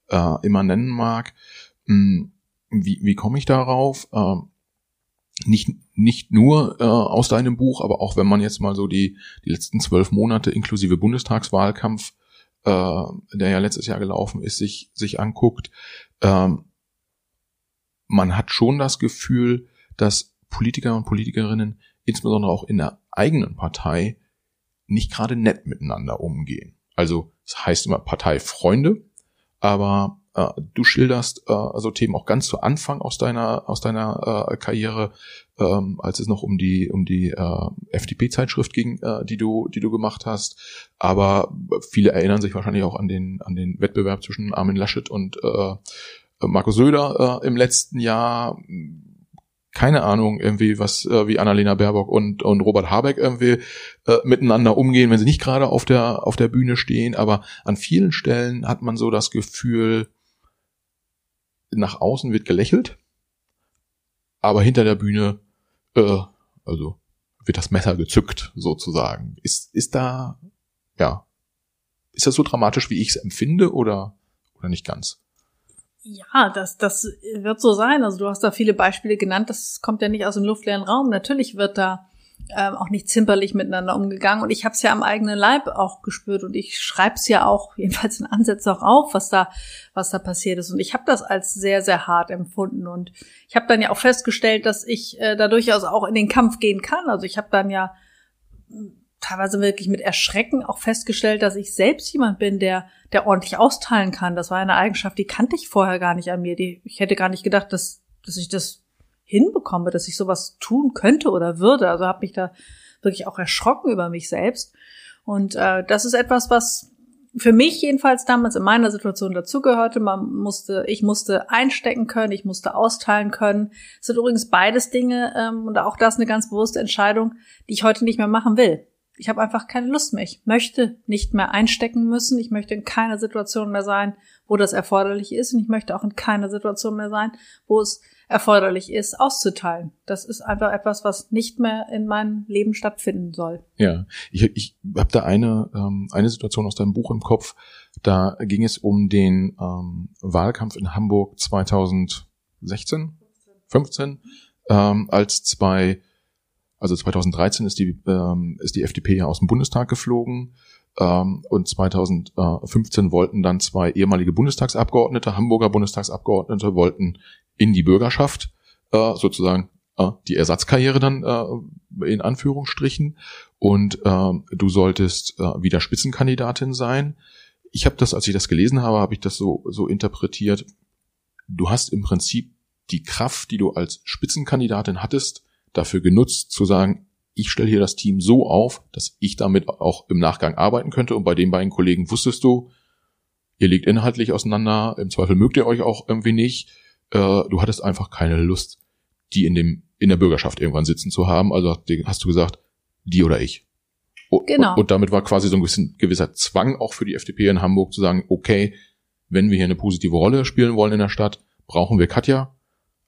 äh, immer nennen mag. Hm, wie, wie komme ich darauf? Äh, nicht, nicht nur äh, aus deinem Buch, aber auch wenn man jetzt mal so die, die letzten zwölf Monate inklusive Bundestagswahlkampf, äh, der ja letztes Jahr gelaufen ist, sich, sich anguckt, äh, man hat schon das Gefühl, dass Politiker und Politikerinnen, insbesondere auch in der eigenen Partei, nicht gerade nett miteinander umgehen. Also es das heißt immer Parteifreunde, aber äh, du schilderst äh, also Themen auch ganz zu Anfang aus deiner aus deiner äh, Karriere, ähm, als es noch um die um die äh, FDP-Zeitschrift ging, äh, die du die du gemacht hast. Aber viele erinnern sich wahrscheinlich auch an den an den Wettbewerb zwischen Armin Laschet und äh, Markus Söder äh, im letzten Jahr keine Ahnung, irgendwie, was äh, wie Annalena Baerbock und, und Robert Habeck irgendwie äh, miteinander umgehen, wenn sie nicht gerade auf der, auf der Bühne stehen. Aber an vielen Stellen hat man so das Gefühl, nach außen wird gelächelt, aber hinter der Bühne, äh, also wird das Messer gezückt, sozusagen. Ist, ist da, ja, ist das so dramatisch, wie ich es empfinde, oder, oder nicht ganz? Ja, das, das wird so sein. Also du hast da viele Beispiele genannt. Das kommt ja nicht aus dem luftleeren Raum. Natürlich wird da ähm, auch nicht zimperlich miteinander umgegangen. Und ich habe es ja am eigenen Leib auch gespürt und ich schreibe es ja auch, jedenfalls in Ansätzen auch auf, was da, was da passiert ist. Und ich habe das als sehr, sehr hart empfunden. Und ich habe dann ja auch festgestellt, dass ich äh, da durchaus auch in den Kampf gehen kann. Also ich habe dann ja teilweise wirklich mit Erschrecken auch festgestellt, dass ich selbst jemand bin, der, der ordentlich austeilen kann. Das war eine Eigenschaft, die kannte ich vorher gar nicht an mir. Die, ich hätte gar nicht gedacht, dass, dass ich das hinbekomme, dass ich sowas tun könnte oder würde. Also habe mich da wirklich auch erschrocken über mich selbst. Und äh, das ist etwas, was für mich jedenfalls damals in meiner Situation dazugehörte. Man musste, ich musste einstecken können, ich musste austeilen können. Es sind übrigens beides Dinge ähm, und auch das eine ganz bewusste Entscheidung, die ich heute nicht mehr machen will ich habe einfach keine Lust mehr. Ich möchte nicht mehr einstecken müssen. Ich möchte in keiner Situation mehr sein, wo das erforderlich ist. Und ich möchte auch in keiner Situation mehr sein, wo es erforderlich ist, auszuteilen. Das ist einfach etwas, was nicht mehr in meinem Leben stattfinden soll. Ja, ich, ich habe da eine, ähm, eine Situation aus deinem Buch im Kopf. Da ging es um den ähm, Wahlkampf in Hamburg 2016, 15, ähm, als zwei also 2013 ist die, ähm, ist die FDP ja aus dem Bundestag geflogen. ähm, und 2015 wollten dann zwei ehemalige Bundestagsabgeordnete, Hamburger Bundestagsabgeordnete, wollten in die Bürgerschaft äh, sozusagen äh, die Ersatzkarriere dann äh, in Anführungsstrichen und äh, du solltest äh, wieder Spitzenkandidatin sein. Ich habe das, als ich das gelesen habe, habe ich das so so interpretiert. Du hast im Prinzip die Kraft, die du als Spitzenkandidatin hattest, dafür genutzt zu sagen, ich stelle hier das Team so auf, dass ich damit auch im Nachgang arbeiten könnte. Und bei den beiden Kollegen wusstest du, ihr liegt inhaltlich auseinander, im Zweifel mögt ihr euch auch irgendwie nicht. Äh, du hattest einfach keine Lust, die in dem in der Bürgerschaft irgendwann sitzen zu haben. Also hast du gesagt, die oder ich. Genau. Und, und damit war quasi so ein bisschen gewisser Zwang auch für die FDP in Hamburg zu sagen, okay, wenn wir hier eine positive Rolle spielen wollen in der Stadt, brauchen wir Katja.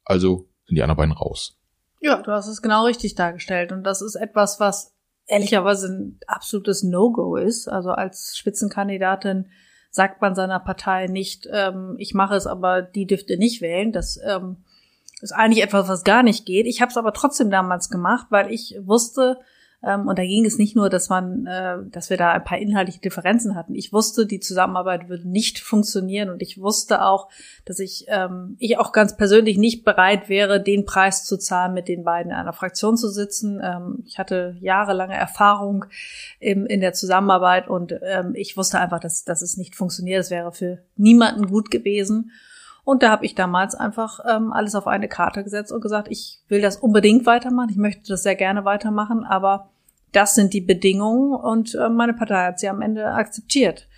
Also sind die anderen beiden raus. Ja, du hast es genau richtig dargestellt. Und das ist etwas, was ehrlicherweise ein absolutes No-Go ist. Also als Spitzenkandidatin sagt man seiner Partei nicht, ähm, ich mache es, aber die dürfte nicht wählen. Das ähm, ist eigentlich etwas, was gar nicht geht. Ich habe es aber trotzdem damals gemacht, weil ich wusste, und da ging es nicht nur, dass man, äh, dass wir da ein paar inhaltliche Differenzen hatten. Ich wusste, die Zusammenarbeit würde nicht funktionieren und ich wusste auch, dass ich, ähm, ich auch ganz persönlich nicht bereit wäre, den Preis zu zahlen, mit den beiden in einer Fraktion zu sitzen. Ähm, ich hatte jahrelange Erfahrung im, in der Zusammenarbeit und ähm, ich wusste einfach, dass, dass es nicht funktioniert. Es wäre für niemanden gut gewesen. Und da habe ich damals einfach ähm, alles auf eine Karte gesetzt und gesagt, ich will das unbedingt weitermachen, ich möchte das sehr gerne weitermachen, aber das sind die Bedingungen und äh, meine Partei hat sie am Ende akzeptiert.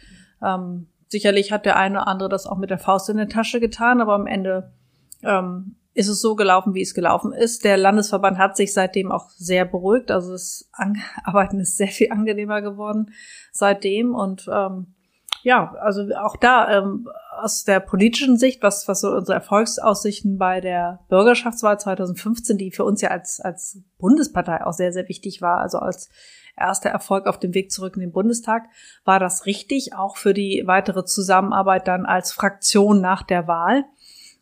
Ähm, sicherlich hat der eine oder andere das auch mit der Faust in der Tasche getan, aber am Ende ähm, ist es so gelaufen, wie es gelaufen ist. Der Landesverband hat sich seitdem auch sehr beruhigt, also das Arbeiten ist sehr viel angenehmer geworden seitdem und ähm, ja, also auch da ähm, aus der politischen Sicht, was, was so unsere Erfolgsaussichten bei der Bürgerschaftswahl 2015, die für uns ja als, als Bundespartei auch sehr, sehr wichtig war, also als erster Erfolg auf dem Weg zurück in den Bundestag, war das richtig, auch für die weitere Zusammenarbeit dann als Fraktion nach der Wahl.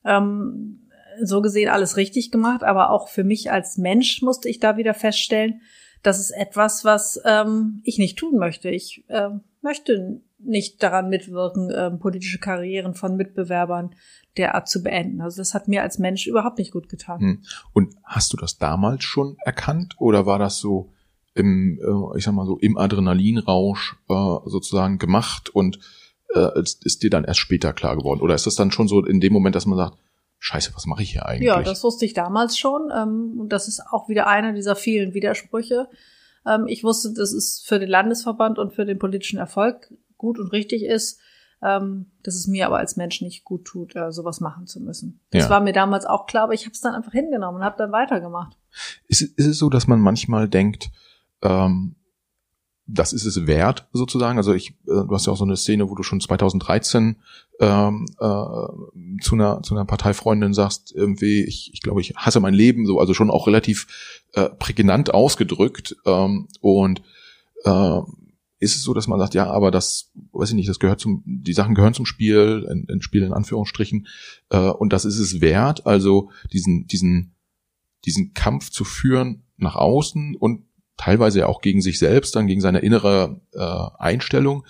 Ähm, so gesehen alles richtig gemacht, aber auch für mich als Mensch musste ich da wieder feststellen, das ist etwas, was ähm, ich nicht tun möchte. Ich äh, möchte nicht daran mitwirken, äh, politische Karrieren von Mitbewerbern derart zu beenden. Also das hat mir als Mensch überhaupt nicht gut getan. Hm. Und hast du das damals schon erkannt oder war das so im, äh, ich sag mal so, im Adrenalinrausch äh, sozusagen gemacht und äh, ist dir dann erst später klar geworden? Oder ist das dann schon so in dem Moment, dass man sagt, Scheiße, was mache ich hier eigentlich? Ja, das wusste ich damals schon. Ähm, und das ist auch wieder einer dieser vielen Widersprüche. Ähm, ich wusste, das ist für den Landesverband und für den politischen Erfolg gut und richtig ist, ähm, dass es mir aber als Mensch nicht gut tut, äh, sowas machen zu müssen. Das ja. war mir damals auch klar, aber ich habe es dann einfach hingenommen und habe dann weitergemacht. Ist, ist es so, dass man manchmal denkt, ähm, das ist es wert, sozusagen. Also ich, äh, du hast ja auch so eine Szene, wo du schon 2013 ähm, äh, zu einer zu einer Parteifreundin sagst, irgendwie, ich, ich glaube, ich hasse mein Leben, so, also schon auch relativ äh, prägnant ausgedrückt. Ähm, und äh, ist es so, dass man sagt, ja, aber das, weiß ich nicht, das gehört zum, die Sachen gehören zum Spiel, ein, ein Spiel in Anführungsstrichen, äh, und das ist es wert, also diesen, diesen, diesen Kampf zu führen nach außen und teilweise auch gegen sich selbst, dann gegen seine innere äh, Einstellung.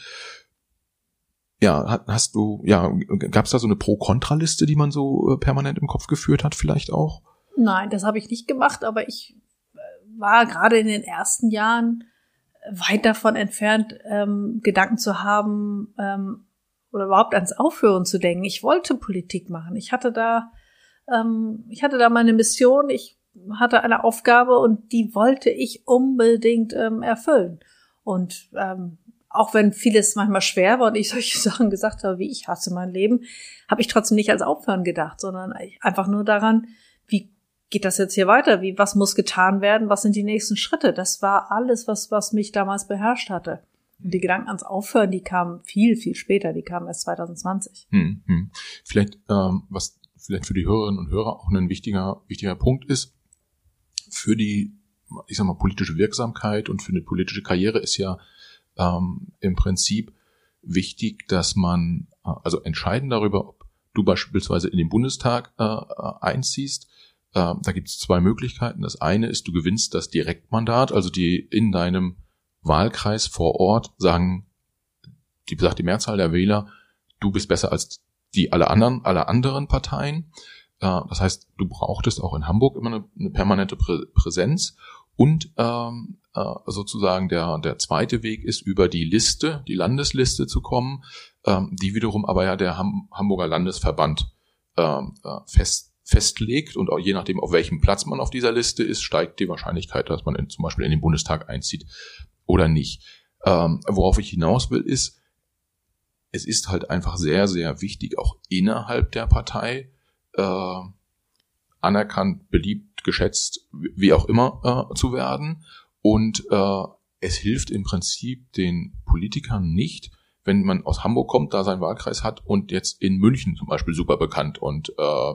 Ja, hast du, ja, gab es da so eine Pro-Kontra-Liste, die man so äh, permanent im Kopf geführt hat, vielleicht auch? Nein, das habe ich nicht gemacht, aber ich äh, war gerade in den ersten Jahren weit davon entfernt, ähm, Gedanken zu haben ähm, oder überhaupt ans Aufhören zu denken. Ich wollte Politik machen. Ich hatte da, ähm, ich hatte da meine Mission. Ich hatte eine Aufgabe und die wollte ich unbedingt ähm, erfüllen. Und ähm, auch wenn vieles manchmal schwer war und ich solche Sachen gesagt habe, wie ich hasse mein Leben, habe ich trotzdem nicht als Aufhören gedacht, sondern einfach nur daran, geht das jetzt hier weiter? Wie, was muss getan werden? Was sind die nächsten Schritte? Das war alles, was, was mich damals beherrscht hatte. Und die Gedanken ans Aufhören, die kamen viel, viel später. Die kamen erst 2020. Hm, hm. Vielleicht, ähm, was vielleicht für die Hörerinnen und Hörer auch ein wichtiger, wichtiger Punkt ist, für die, ich sag mal, politische Wirksamkeit und für eine politische Karriere ist ja ähm, im Prinzip wichtig, dass man äh, also entscheiden darüber, ob du beispielsweise in den Bundestag äh, äh einziehst, äh, da gibt es zwei Möglichkeiten. Das eine ist, du gewinnst das Direktmandat, also die in deinem Wahlkreis vor Ort sagen, die sagt die Mehrzahl der Wähler, du bist besser als die alle anderen, alle anderen Parteien. Äh, das heißt, du brauchtest auch in Hamburg immer eine, eine permanente Prä Präsenz und ähm, äh, sozusagen der, der zweite Weg ist, über die Liste, die Landesliste zu kommen, ähm, die wiederum aber ja der Ham Hamburger Landesverband ähm, äh, fest, festlegt und auch je nachdem, auf welchem Platz man auf dieser Liste ist, steigt die Wahrscheinlichkeit, dass man in, zum Beispiel in den Bundestag einzieht oder nicht. Ähm, worauf ich hinaus will, ist, es ist halt einfach sehr, sehr wichtig, auch innerhalb der Partei äh, anerkannt, beliebt, geschätzt, wie auch immer äh, zu werden. Und äh, es hilft im Prinzip den Politikern nicht, wenn man aus Hamburg kommt, da seinen Wahlkreis hat und jetzt in München zum Beispiel super bekannt und äh,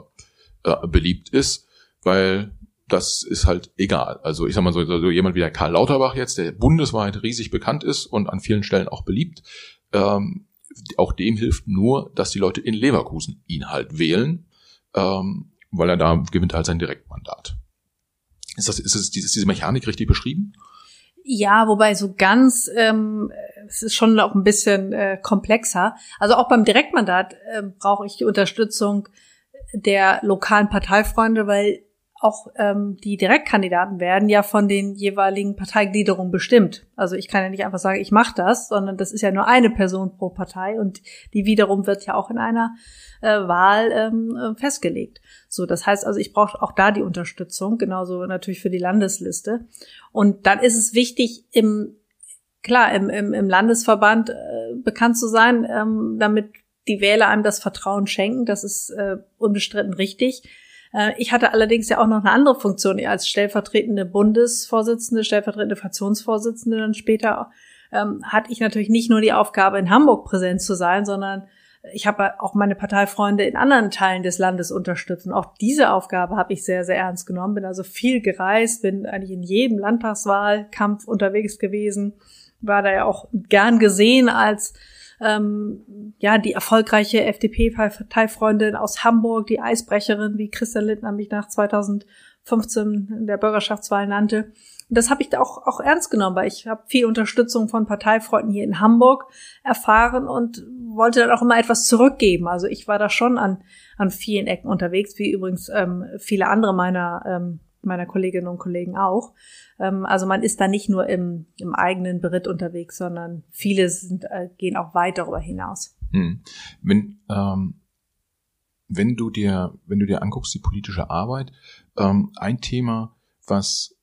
äh, beliebt ist, weil das ist halt egal. Also ich sag mal so, so jemand wie der Karl Lauterbach jetzt, der bundesweit riesig bekannt ist und an vielen Stellen auch beliebt, ähm, auch dem hilft nur, dass die Leute in Leverkusen ihn halt wählen, ähm, weil er da gewinnt halt sein Direktmandat. Ist das, ist, das, ist diese Mechanik richtig beschrieben? Ja, wobei so ganz, ähm, es ist schon auch ein bisschen äh, komplexer. Also auch beim Direktmandat äh, brauche ich die Unterstützung der lokalen Parteifreunde, weil auch ähm, die Direktkandidaten werden ja von den jeweiligen Parteigliederungen bestimmt. Also ich kann ja nicht einfach sagen, ich mache das, sondern das ist ja nur eine Person pro Partei und die wiederum wird ja auch in einer äh, Wahl ähm, äh, festgelegt. So, das heißt also, ich brauche auch da die Unterstützung, genauso natürlich für die Landesliste. Und dann ist es wichtig, im klar im, im, im Landesverband äh, bekannt zu sein, ähm, damit die Wähler einem das Vertrauen schenken. Das ist äh, unbestritten richtig. Äh, ich hatte allerdings ja auch noch eine andere Funktion als stellvertretende Bundesvorsitzende, stellvertretende Fraktionsvorsitzende dann später. Ähm, hatte ich natürlich nicht nur die Aufgabe, in Hamburg präsent zu sein, sondern ich habe auch meine Parteifreunde in anderen Teilen des Landes unterstützt. Und auch diese Aufgabe habe ich sehr, sehr ernst genommen. Bin also viel gereist, bin eigentlich in jedem Landtagswahlkampf unterwegs gewesen, war da ja auch gern gesehen als ähm, ja, die erfolgreiche FDP-Parteifreundin aus Hamburg, die Eisbrecherin, wie Christa Lindner mich nach 2015 in der Bürgerschaftswahl nannte. Und das habe ich da auch, auch ernst genommen, weil ich habe viel Unterstützung von Parteifreunden hier in Hamburg erfahren und wollte dann auch immer etwas zurückgeben. Also ich war da schon an, an vielen Ecken unterwegs, wie übrigens ähm, viele andere meiner, ähm, meiner Kolleginnen und Kollegen auch. Ähm, also man ist da nicht nur im, im eigenen Beritt unterwegs, sondern viele sind, äh, gehen auch weit darüber hinaus. Hm. Wenn, ähm, wenn du dir, wenn du dir anguckst, die politische Arbeit, ähm, ein Thema, was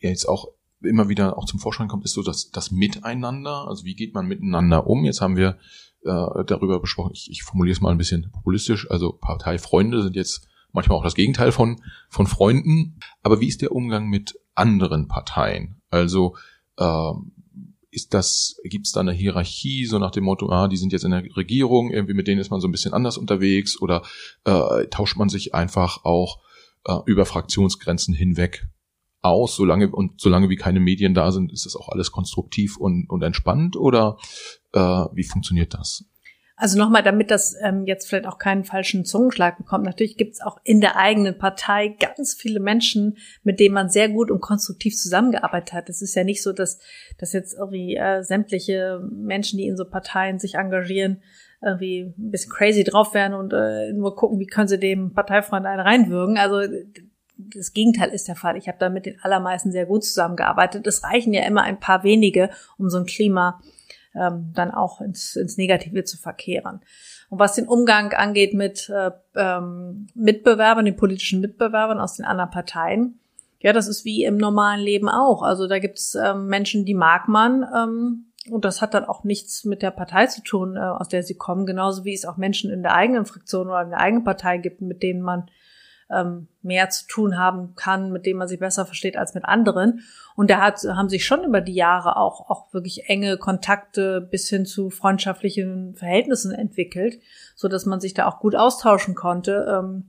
ja jetzt auch immer wieder auch zum Vorschein kommt, ist so das, das Miteinander. Also wie geht man miteinander um? Jetzt haben wir äh, darüber besprochen, ich, ich formuliere es mal ein bisschen populistisch, also Parteifreunde sind jetzt manchmal auch das Gegenteil von, von Freunden. Aber wie ist der Umgang mit anderen Parteien? Also äh, ist das, gibt es da eine Hierarchie, so nach dem Motto, ah, die sind jetzt in der Regierung, irgendwie mit denen ist man so ein bisschen anders unterwegs oder äh, tauscht man sich einfach auch äh, über Fraktionsgrenzen hinweg aus, solange und solange wie keine Medien da sind, ist das auch alles konstruktiv und, und entspannt oder äh, wie funktioniert das? Also nochmal, damit das ähm, jetzt vielleicht auch keinen falschen Zungenschlag bekommt. Natürlich gibt es auch in der eigenen Partei ganz viele Menschen, mit denen man sehr gut und konstruktiv zusammengearbeitet hat. Es ist ja nicht so, dass, dass jetzt irgendwie äh, sämtliche Menschen, die in so Parteien sich engagieren, irgendwie ein bisschen crazy drauf werden und äh, nur gucken, wie können sie dem Parteifreund einen reinwürgen. Also das Gegenteil ist der Fall. Ich habe da mit den allermeisten sehr gut zusammengearbeitet. Es reichen ja immer ein paar wenige, um so ein Klima ähm, dann auch ins, ins Negative zu verkehren. Und was den Umgang angeht mit äh, ähm, Mitbewerbern, den politischen Mitbewerbern aus den anderen Parteien, ja, das ist wie im normalen Leben auch. Also da gibt es ähm, Menschen, die mag man, ähm, und das hat dann auch nichts mit der Partei zu tun, äh, aus der sie kommen, genauso wie es auch Menschen in der eigenen Fraktion oder in der eigenen Partei gibt, mit denen man ähm, mehr zu tun haben kann, mit dem man sich besser versteht als mit anderen. Und da hat, haben sich schon über die Jahre auch, auch wirklich enge Kontakte bis hin zu freundschaftlichen Verhältnissen entwickelt, so dass man sich da auch gut austauschen konnte. Ähm,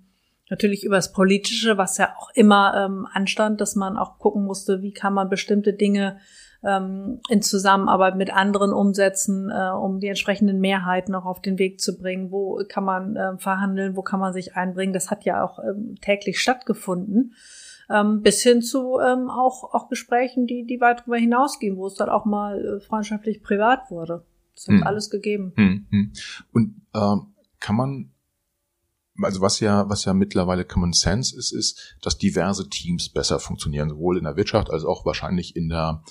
natürlich übers Politische, was ja auch immer ähm, anstand, dass man auch gucken musste, wie kann man bestimmte Dinge ähm, in Zusammenarbeit mit anderen umsetzen, äh, um die entsprechenden Mehrheiten auch auf den Weg zu bringen. Wo kann man äh, verhandeln, wo kann man sich einbringen? Das hat ja auch ähm, täglich stattgefunden. Ähm, bis hin zu ähm, auch, auch Gesprächen, die, die weit darüber hinausgehen, wo es dann auch mal äh, freundschaftlich privat wurde. Das hat hm. alles gegeben. Hm, hm. Und ähm, kann man also was ja, was ja mittlerweile Common Sense ist, ist, dass diverse Teams besser funktionieren, sowohl in der Wirtschaft als auch wahrscheinlich in der,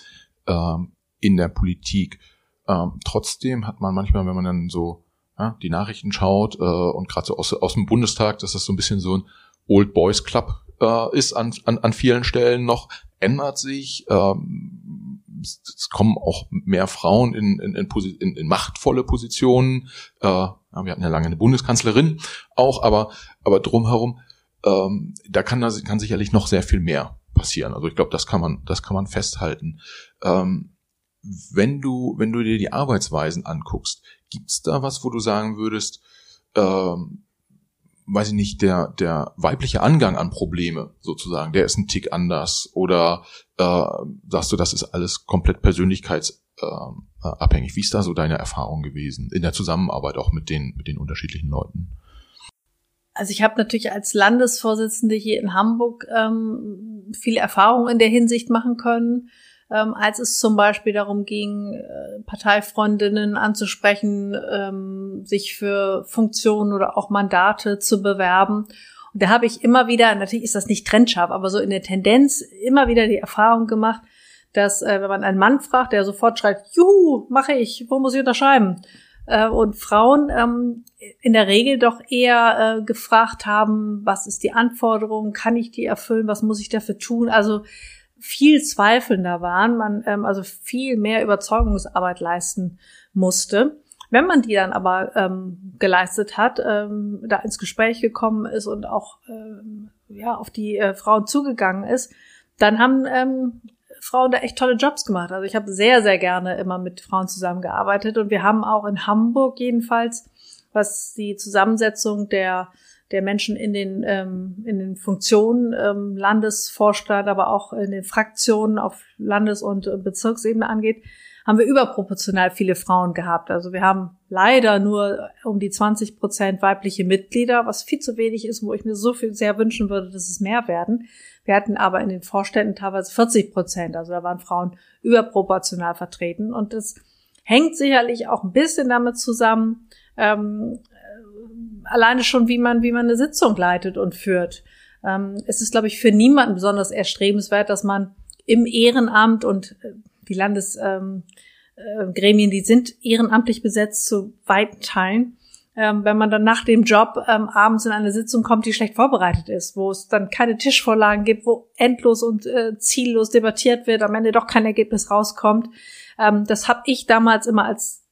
ähm, in der Politik. Ähm, trotzdem hat man manchmal, wenn man dann so ja, die Nachrichten schaut äh, und gerade so aus, aus dem Bundestag, dass das so ein bisschen so ein Old Boys Club äh, ist an, an, an vielen Stellen noch, ändert sich. Ähm, es kommen auch mehr Frauen in, in, in, in machtvolle Positionen. Äh, wir hatten ja lange eine Bundeskanzlerin auch, aber, aber drumherum, ähm, da kann, da kann sicherlich noch sehr viel mehr passieren. Also ich glaube, das kann man, das kann man festhalten. Ähm, wenn du, wenn du dir die Arbeitsweisen anguckst, gibt's da was, wo du sagen würdest, ähm, weiß ich nicht, der, der weibliche Angang an Probleme sozusagen, der ist ein Tick anders oder äh, sagst du, das ist alles komplett persönlichkeitsabhängig. Wie ist da so deine Erfahrung gewesen in der Zusammenarbeit auch mit den, mit den unterschiedlichen Leuten? Also ich habe natürlich als Landesvorsitzende hier in Hamburg ähm, viele Erfahrungen in der Hinsicht machen können ähm, als es zum Beispiel darum ging, äh, Parteifreundinnen anzusprechen, ähm, sich für Funktionen oder auch Mandate zu bewerben. Und da habe ich immer wieder, natürlich ist das nicht trennscharf, aber so in der Tendenz immer wieder die Erfahrung gemacht, dass äh, wenn man einen Mann fragt, der sofort schreit, juhu, mache ich, wo muss ich unterschreiben? Äh, und Frauen ähm, in der Regel doch eher äh, gefragt haben, was ist die Anforderung, kann ich die erfüllen, was muss ich dafür tun? Also viel zweifelnder waren, man ähm, also viel mehr Überzeugungsarbeit leisten musste. Wenn man die dann aber ähm, geleistet hat, ähm, da ins Gespräch gekommen ist und auch ähm, ja auf die äh, Frauen zugegangen ist, dann haben ähm, Frauen da echt tolle Jobs gemacht. Also ich habe sehr, sehr gerne immer mit Frauen zusammengearbeitet und wir haben auch in Hamburg jedenfalls, was die Zusammensetzung der der Menschen in den, ähm, in den Funktionen, ähm, Landesvorstand, aber auch in den Fraktionen auf Landes- und Bezirksebene angeht, haben wir überproportional viele Frauen gehabt. Also wir haben leider nur um die 20 Prozent weibliche Mitglieder, was viel zu wenig ist, wo ich mir so viel sehr wünschen würde, dass es mehr werden. Wir hatten aber in den Vorständen teilweise 40 Prozent, also da waren Frauen überproportional vertreten. Und das hängt sicherlich auch ein bisschen damit zusammen, ähm, alleine schon, wie man, wie man eine Sitzung leitet und führt. Ähm, es ist, glaube ich, für niemanden besonders erstrebenswert, dass man im Ehrenamt und äh, die Landesgremien, ähm, äh, die sind ehrenamtlich besetzt zu weiten Teilen. Ähm, wenn man dann nach dem Job ähm, abends in eine Sitzung kommt, die schlecht vorbereitet ist, wo es dann keine Tischvorlagen gibt, wo endlos und äh, ziellos debattiert wird, am Ende doch kein Ergebnis rauskommt. Ähm, das habe ich damals immer als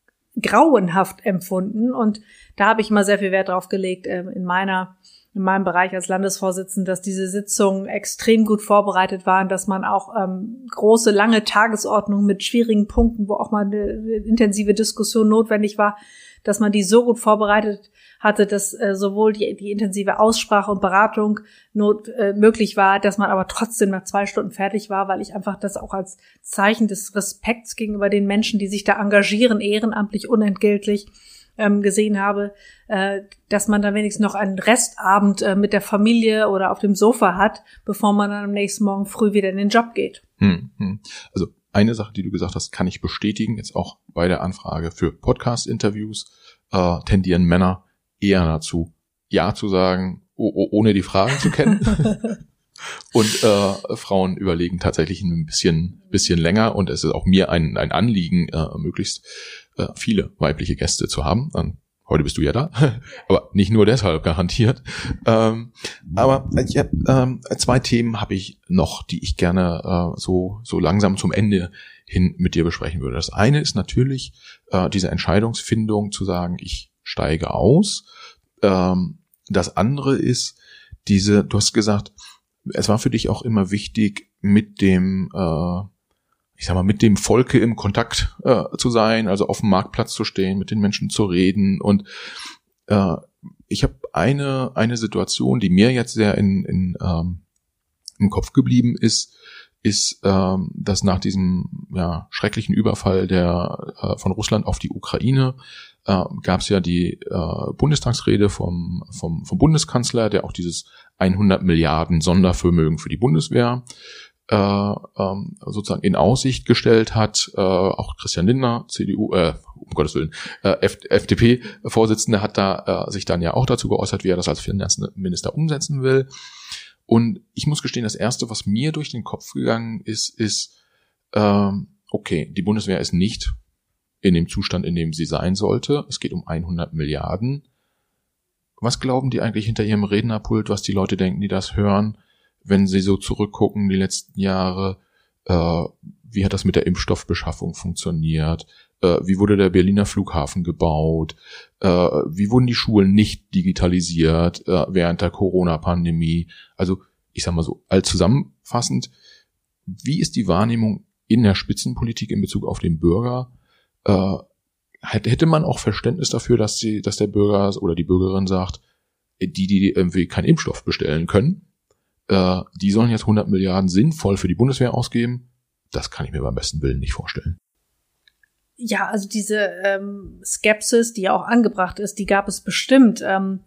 grauenhaft empfunden und da habe ich immer sehr viel Wert drauf gelegt äh, in meiner in meinem Bereich als Landesvorsitzende, dass diese Sitzungen extrem gut vorbereitet waren, dass man auch ähm, große, lange Tagesordnungen mit schwierigen Punkten, wo auch mal eine intensive Diskussion notwendig war, dass man die so gut vorbereitet hatte, dass äh, sowohl die, die intensive Aussprache und Beratung not, äh, möglich war, dass man aber trotzdem nach zwei Stunden fertig war, weil ich einfach das auch als Zeichen des Respekts gegenüber den Menschen, die sich da engagieren, ehrenamtlich, unentgeltlich, ähm, gesehen habe, äh, dass man dann wenigstens noch einen Restabend äh, mit der Familie oder auf dem Sofa hat, bevor man dann am nächsten Morgen früh wieder in den Job geht. Hm, hm. Also eine Sache, die du gesagt hast, kann ich bestätigen, jetzt auch bei der Anfrage für Podcast-Interviews, äh, tendieren Männer eher dazu, Ja zu sagen, ohne die Fragen zu kennen. Und äh, Frauen überlegen tatsächlich ein bisschen, bisschen länger und es ist auch mir ein, ein Anliegen, äh, möglichst äh, viele weibliche Gäste zu haben. Und heute bist du ja da, aber nicht nur deshalb garantiert. Ähm, aber äh, ja, ähm, zwei Themen habe ich noch, die ich gerne äh, so, so langsam zum Ende hin mit dir besprechen würde. Das eine ist natürlich äh, diese Entscheidungsfindung zu sagen, ich steige aus. Ähm, das andere ist diese, du hast gesagt, es war für dich auch immer wichtig, mit dem, äh, ich sag mal, mit dem Volke im Kontakt äh, zu sein, also auf dem Marktplatz zu stehen, mit den Menschen zu reden. Und äh, ich habe eine, eine Situation, die mir jetzt sehr in, in, ähm, im Kopf geblieben ist, ist, ähm, dass nach diesem ja, schrecklichen Überfall der äh, von Russland auf die Ukraine äh, gab es ja die äh, Bundestagsrede vom, vom, vom Bundeskanzler, der auch dieses 100 Milliarden Sondervermögen für die Bundeswehr äh, ähm, sozusagen in Aussicht gestellt hat. Äh, auch Christian Lindner, CDU, äh, um Gottes Willen, äh, FDP-Vorsitzende hat da äh, sich dann ja auch dazu geäußert, wie er das als Finanzminister umsetzen will. Und ich muss gestehen, das Erste, was mir durch den Kopf gegangen ist, ist, ähm, okay, die Bundeswehr ist nicht in dem Zustand, in dem sie sein sollte. Es geht um 100 Milliarden. Was glauben die eigentlich hinter ihrem Rednerpult, was die Leute denken, die das hören? Wenn Sie so zurückgucken, die letzten Jahre, äh, wie hat das mit der Impfstoffbeschaffung funktioniert? Äh, wie wurde der Berliner Flughafen gebaut? Äh, wie wurden die Schulen nicht digitalisiert äh, während der Corona-Pandemie? Also ich sag mal so, all zusammenfassend, wie ist die Wahrnehmung in der Spitzenpolitik in Bezug auf den Bürger? Äh, hätte man auch Verständnis dafür, dass, die, dass der Bürger oder die Bürgerin sagt, die, die irgendwie keinen Impfstoff bestellen können, äh, die sollen jetzt 100 Milliarden sinnvoll für die Bundeswehr ausgeben. Das kann ich mir beim besten Willen nicht vorstellen. Ja, also diese ähm, Skepsis, die ja auch angebracht ist, die gab es bestimmt. Ähm,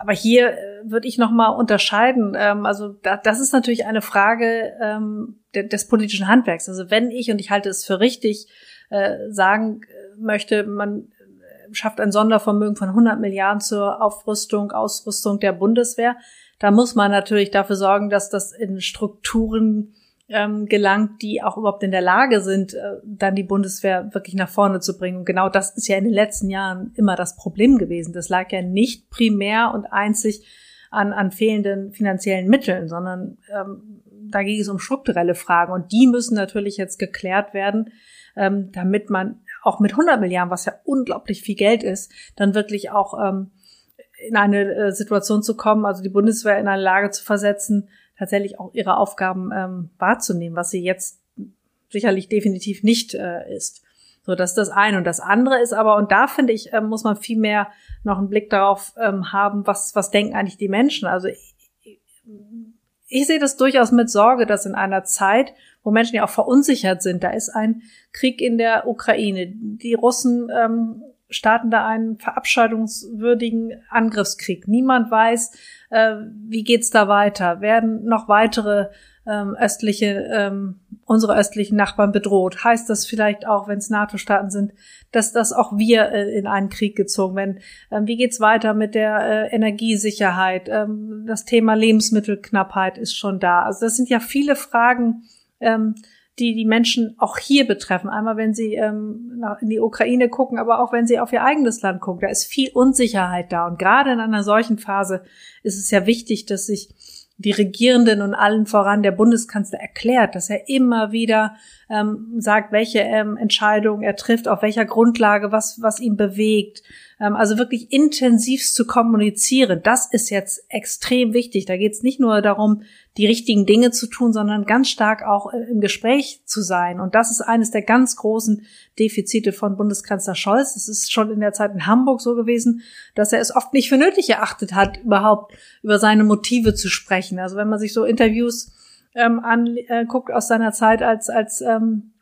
aber hier äh, würde ich noch mal unterscheiden. Ähm, also da, das ist natürlich eine Frage ähm, de, des politischen Handwerks. Also wenn ich und ich halte es für richtig äh, sagen äh, möchte, man äh, schafft ein Sondervermögen von 100 Milliarden zur Aufrüstung, Ausrüstung der Bundeswehr, da muss man natürlich dafür sorgen, dass das in Strukturen ähm, gelangt, die auch überhaupt in der Lage sind, äh, dann die Bundeswehr wirklich nach vorne zu bringen. Und genau das ist ja in den letzten Jahren immer das Problem gewesen. Das lag ja nicht primär und einzig an, an fehlenden finanziellen Mitteln, sondern ähm, da ging es um strukturelle Fragen. Und die müssen natürlich jetzt geklärt werden, ähm, damit man auch mit 100 Milliarden, was ja unglaublich viel Geld ist, dann wirklich auch ähm, in eine äh, Situation zu kommen, also die Bundeswehr in eine Lage zu versetzen, tatsächlich auch ihre Aufgaben ähm, wahrzunehmen, was sie jetzt sicherlich definitiv nicht äh, ist. So, das ist das eine. Und das andere ist aber, und da finde ich, äh, muss man viel mehr noch einen Blick darauf ähm, haben, was, was denken eigentlich die Menschen. Also ich, ich sehe das durchaus mit Sorge, dass in einer Zeit, wo Menschen ja auch verunsichert sind, da ist ein Krieg in der Ukraine. Die Russen ähm, starten da einen verabscheidungswürdigen Angriffskrieg. Niemand weiß, äh, wie geht's da weiter. Werden noch weitere ähm, östliche, ähm, unsere östlichen Nachbarn bedroht? Heißt das vielleicht auch, wenn es NATO-Staaten sind, dass das auch wir äh, in einen Krieg gezogen werden? Ähm, wie geht's weiter mit der äh, Energiesicherheit? Ähm, das Thema Lebensmittelknappheit ist schon da. Also das sind ja viele Fragen, ähm, die die Menschen auch hier betreffen. Einmal, wenn sie ähm, in die Ukraine gucken, aber auch wenn sie auf ihr eigenes Land gucken. Da ist viel Unsicherheit da. Und gerade in einer solchen Phase ist es ja wichtig, dass sich die Regierenden und allen voran der Bundeskanzler erklärt, dass er immer wieder ähm, sagt, welche ähm, Entscheidungen er trifft, auf welcher Grundlage, was, was ihn bewegt. Ähm, also wirklich intensivst zu kommunizieren, das ist jetzt extrem wichtig. Da geht es nicht nur darum, die richtigen Dinge zu tun, sondern ganz stark auch äh, im Gespräch zu sein. Und das ist eines der ganz großen Defizite von Bundeskanzler Scholz. Es ist schon in der Zeit in Hamburg so gewesen, dass er es oft nicht für nötig erachtet hat, überhaupt über seine Motive zu sprechen. Also wenn man sich so Interviews ähm, anguckt aus seiner Zeit als, als ähm,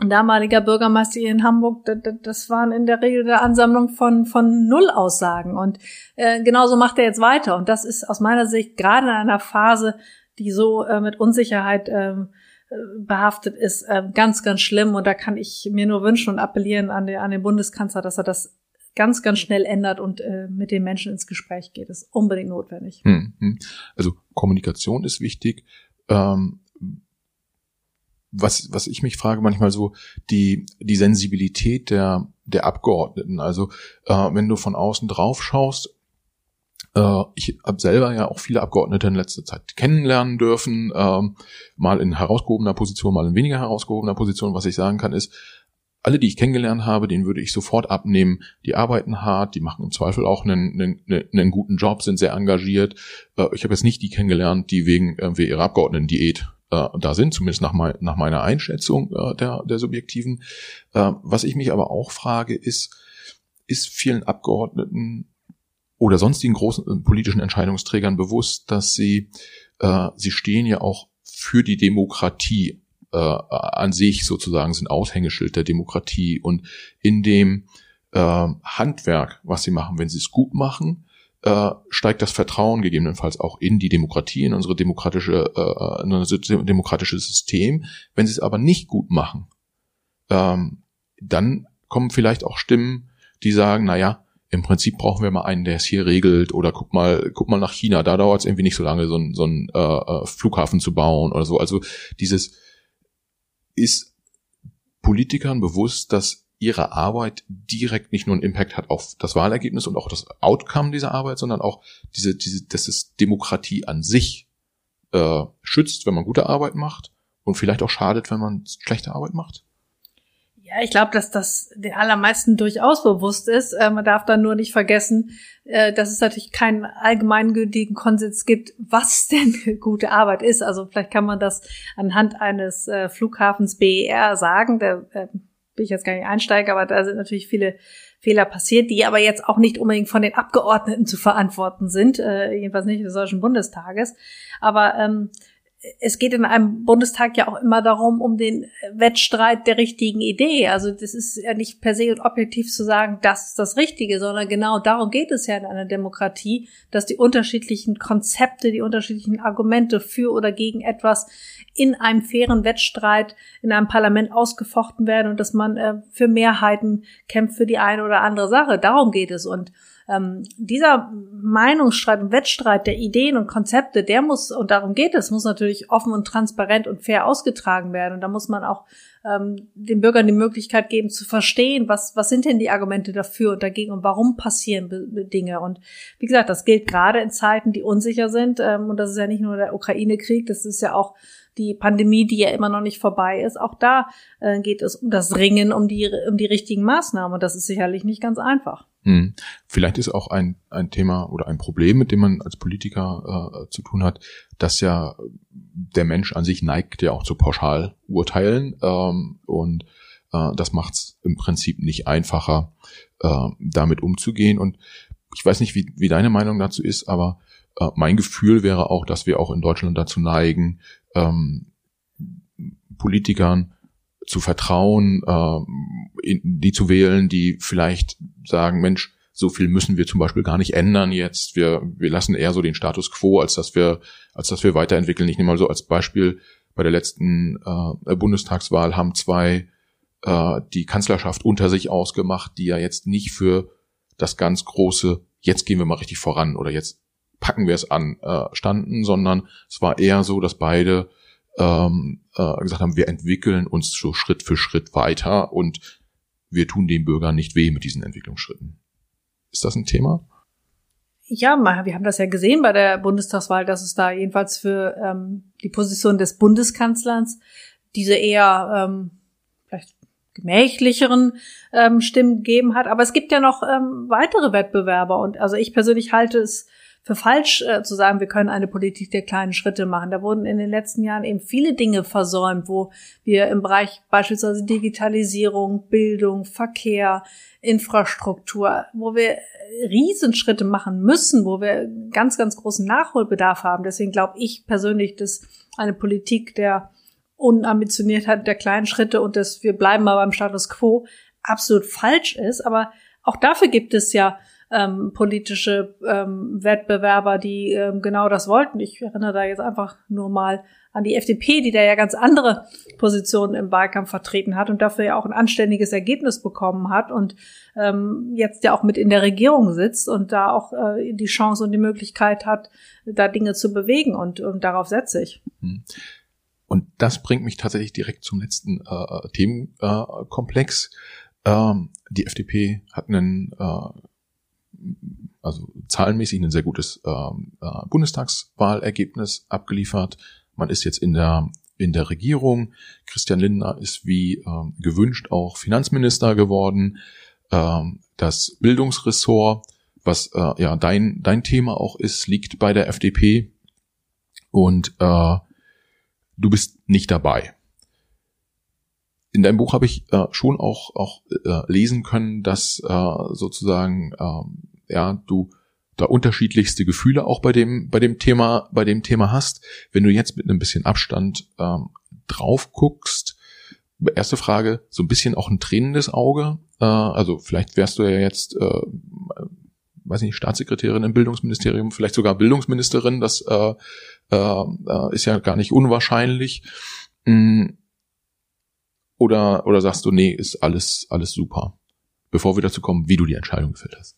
damaliger Bürgermeister hier in Hamburg, das waren in der Regel eine Ansammlung von, von Nullaussagen. Und äh, genauso macht er jetzt weiter. Und das ist aus meiner Sicht gerade in einer Phase, die so äh, mit Unsicherheit ähm, äh, behaftet ist, äh, ganz, ganz schlimm. Und da kann ich mir nur wünschen und appellieren an den, an den Bundeskanzler, dass er das ganz, ganz schnell ändert und äh, mit den Menschen ins Gespräch geht. Das ist unbedingt notwendig. Hm, hm. Also Kommunikation ist wichtig. Ähm, was, was ich mich frage manchmal so, die, die Sensibilität der, der Abgeordneten. Also äh, wenn du von außen drauf schaust, äh, ich habe selber ja auch viele Abgeordnete in letzter Zeit kennenlernen dürfen, ähm, mal in herausgehobener Position, mal in weniger herausgehobener Position. Was ich sagen kann ist, alle, die ich kennengelernt habe, denen würde ich sofort abnehmen. Die arbeiten hart, die machen im Zweifel auch einen, einen, einen guten Job, sind sehr engagiert. Äh, ich habe jetzt nicht die kennengelernt, die wegen irgendwie ihrer Abgeordneten-Diät äh, da sind, zumindest nach, mein, nach meiner Einschätzung äh, der, der subjektiven. Äh, was ich mich aber auch frage, ist, ist vielen Abgeordneten oder sonstigen großen äh, politischen Entscheidungsträgern bewusst, dass sie, äh, sie stehen ja auch für die Demokratie äh, an sich sozusagen, sind Aushängeschild der Demokratie und in dem äh, Handwerk, was sie machen, wenn sie es gut machen, äh, steigt das Vertrauen gegebenenfalls auch in die Demokratie, in unsere demokratische, äh, in unser demokratische System. Wenn sie es aber nicht gut machen, ähm, dann kommen vielleicht auch Stimmen, die sagen, na ja, im Prinzip brauchen wir mal einen, der es hier regelt oder guck mal, guck mal nach China, da dauert es irgendwie nicht so lange, so, ein, so äh, äh, Flughafen zu bauen oder so. Also dieses ist Politikern bewusst, dass ihre Arbeit direkt nicht nur einen Impact hat auf das Wahlergebnis und auch das Outcome dieser Arbeit, sondern auch diese, diese, dass es Demokratie an sich äh, schützt, wenn man gute Arbeit macht und vielleicht auch schadet, wenn man schlechte Arbeit macht? Ja, ich glaube, dass das den allermeisten durchaus bewusst ist. Äh, man darf dann nur nicht vergessen, äh, dass es natürlich keinen allgemeingültigen Konsens gibt, was denn gute Arbeit ist. Also vielleicht kann man das anhand eines äh, Flughafens BER sagen. Da äh, will ich jetzt gar nicht einsteigen, aber da sind natürlich viele Fehler passiert, die aber jetzt auch nicht unbedingt von den Abgeordneten zu verantworten sind, äh, jedenfalls nicht des Deutschen Bundestages. Aber ähm, es geht in einem Bundestag ja auch immer darum, um den Wettstreit der richtigen Idee. Also das ist ja nicht per se und objektiv zu sagen, das ist das Richtige, sondern genau darum geht es ja in einer Demokratie, dass die unterschiedlichen Konzepte, die unterschiedlichen Argumente für oder gegen etwas in einem fairen Wettstreit in einem Parlament ausgefochten werden und dass man äh, für Mehrheiten kämpft für die eine oder andere Sache. Darum geht es. Und ähm, dieser Meinungsstreit und Wettstreit der Ideen und Konzepte, der muss, und darum geht es, muss natürlich offen und transparent und fair ausgetragen werden. Und da muss man auch ähm, den Bürgern die Möglichkeit geben zu verstehen, was, was sind denn die Argumente dafür und dagegen und warum passieren Dinge. Und wie gesagt, das gilt gerade in Zeiten, die unsicher sind. Ähm, und das ist ja nicht nur der Ukraine-Krieg, das ist ja auch die Pandemie, die ja immer noch nicht vorbei ist. Auch da äh, geht es um das Ringen um die, um die richtigen Maßnahmen. Und das ist sicherlich nicht ganz einfach. Hm. Vielleicht ist auch ein, ein Thema oder ein Problem, mit dem man als Politiker äh, zu tun hat, dass ja der Mensch an sich neigt ja auch zu Pauschalurteilen ähm, und äh, das macht es im Prinzip nicht einfacher, äh, damit umzugehen. Und ich weiß nicht, wie, wie deine Meinung dazu ist, aber äh, mein Gefühl wäre auch, dass wir auch in Deutschland dazu neigen, ähm, Politikern zu vertrauen, äh, die zu wählen, die vielleicht sagen, Mensch, so viel müssen wir zum Beispiel gar nicht ändern jetzt. Wir, wir lassen eher so den Status quo, als dass wir, als dass wir weiterentwickeln. Ich nehme mal so als Beispiel, bei der letzten äh, Bundestagswahl haben zwei äh, die Kanzlerschaft unter sich ausgemacht, die ja jetzt nicht für das ganz große, jetzt gehen wir mal richtig voran oder jetzt packen wir es an, äh, standen, sondern es war eher so, dass beide ähm, äh, gesagt haben, wir entwickeln uns so Schritt für Schritt weiter und wir tun den Bürgern nicht weh mit diesen Entwicklungsschritten. Ist das ein Thema? Ja, wir haben das ja gesehen bei der Bundestagswahl, dass es da jedenfalls für ähm, die Position des Bundeskanzlers diese eher ähm, vielleicht gemächlicheren ähm, Stimmen gegeben hat. Aber es gibt ja noch ähm, weitere Wettbewerber und also ich persönlich halte es für falsch äh, zu sagen, wir können eine Politik der kleinen Schritte machen. Da wurden in den letzten Jahren eben viele Dinge versäumt, wo wir im Bereich beispielsweise Digitalisierung, Bildung, Verkehr, Infrastruktur, wo wir Riesenschritte machen müssen, wo wir ganz, ganz großen Nachholbedarf haben. Deswegen glaube ich persönlich, dass eine Politik der Unambitioniertheit der kleinen Schritte und dass wir bleiben mal beim Status quo absolut falsch ist. Aber auch dafür gibt es ja ähm, politische ähm, Wettbewerber, die ähm, genau das wollten. Ich erinnere da jetzt einfach nur mal an die FDP, die da ja ganz andere Positionen im Wahlkampf vertreten hat und dafür ja auch ein anständiges Ergebnis bekommen hat und ähm, jetzt ja auch mit in der Regierung sitzt und da auch äh, die Chance und die Möglichkeit hat, da Dinge zu bewegen und, und darauf setze ich. Hm. Und das bringt mich tatsächlich direkt zum letzten äh, Themenkomplex. Ähm, die FDP hat einen äh, also zahlenmäßig ein sehr gutes ähm, äh, Bundestagswahlergebnis abgeliefert. Man ist jetzt in der in der Regierung. Christian Lindner ist wie ähm, gewünscht auch Finanzminister geworden. Ähm, das Bildungsressort, was äh, ja dein dein Thema auch ist, liegt bei der FDP und äh, du bist nicht dabei. In deinem Buch habe ich äh, schon auch auch äh, lesen können, dass äh, sozusagen ähm, ja, du da unterschiedlichste Gefühle auch bei dem, bei dem Thema, bei dem Thema hast. Wenn du jetzt mit einem bisschen Abstand ähm, drauf guckst, erste Frage, so ein bisschen auch ein tränendes Auge. Äh, also vielleicht wärst du ja jetzt, äh, weiß nicht, Staatssekretärin im Bildungsministerium, vielleicht sogar Bildungsministerin, das äh, äh, äh ist ja gar nicht unwahrscheinlich. Mm. Oder, oder sagst du, nee, ist alles, alles super? Bevor wir dazu kommen, wie du die Entscheidung gefällt hast.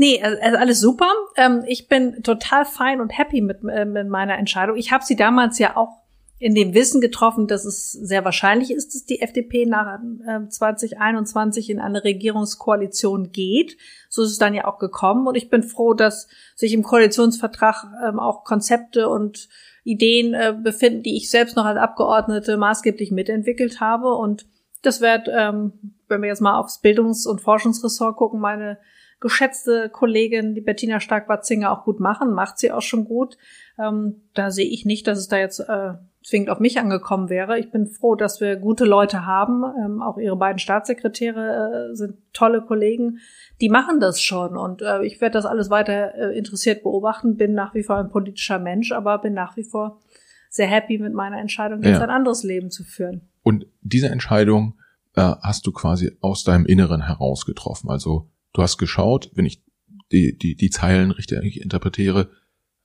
Nee, also alles super. Ähm, ich bin total fein und happy mit, äh, mit meiner Entscheidung. Ich habe sie damals ja auch in dem Wissen getroffen, dass es sehr wahrscheinlich ist, dass die FDP nach äh, 2021 in eine Regierungskoalition geht. So ist es dann ja auch gekommen. Und ich bin froh, dass sich im Koalitionsvertrag ähm, auch Konzepte und Ideen äh, befinden, die ich selbst noch als Abgeordnete maßgeblich mitentwickelt habe. Und das wird, ähm, wenn wir jetzt mal aufs Bildungs- und Forschungsressort gucken, meine geschätzte Kollegin, die Bettina Stark-Watzinger, auch gut machen, macht sie auch schon gut. Ähm, da sehe ich nicht, dass es da jetzt äh, zwingend auf mich angekommen wäre. Ich bin froh, dass wir gute Leute haben. Ähm, auch ihre beiden Staatssekretäre äh, sind tolle Kollegen. Die machen das schon und äh, ich werde das alles weiter äh, interessiert beobachten. Bin nach wie vor ein politischer Mensch, aber bin nach wie vor sehr happy mit meiner Entscheidung, jetzt ja. ein anderes Leben zu führen. Und diese Entscheidung äh, hast du quasi aus deinem Inneren heraus getroffen. Also Du hast geschaut, wenn ich die, die, die Zeilen richtig interpretiere,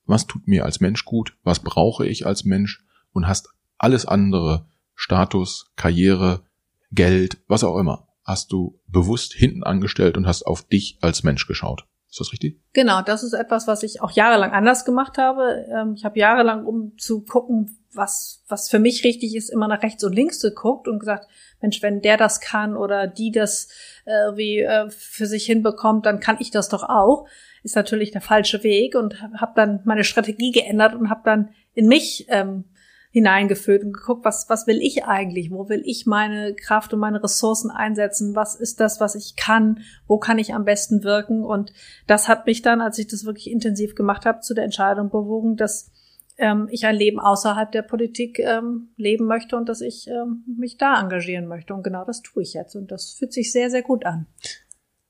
was tut mir als Mensch gut, was brauche ich als Mensch und hast alles andere, Status, Karriere, Geld, was auch immer, hast du bewusst hinten angestellt und hast auf dich als Mensch geschaut. Ist das richtig? Genau, das ist etwas, was ich auch jahrelang anders gemacht habe. Ähm, ich habe jahrelang, um zu gucken, was, was für mich richtig ist, immer nach rechts und links geguckt und gesagt, Mensch, wenn der das kann oder die das äh, wie äh, für sich hinbekommt, dann kann ich das doch auch. Ist natürlich der falsche Weg und habe dann meine Strategie geändert und habe dann in mich ähm, hineingeführt und geguckt, was, was will ich eigentlich? Wo will ich meine Kraft und meine Ressourcen einsetzen? Was ist das, was ich kann? Wo kann ich am besten wirken? Und das hat mich dann, als ich das wirklich intensiv gemacht habe, zu der Entscheidung bewogen, dass ähm, ich ein Leben außerhalb der Politik ähm, leben möchte und dass ich ähm, mich da engagieren möchte. Und genau das tue ich jetzt. Und das fühlt sich sehr, sehr gut an.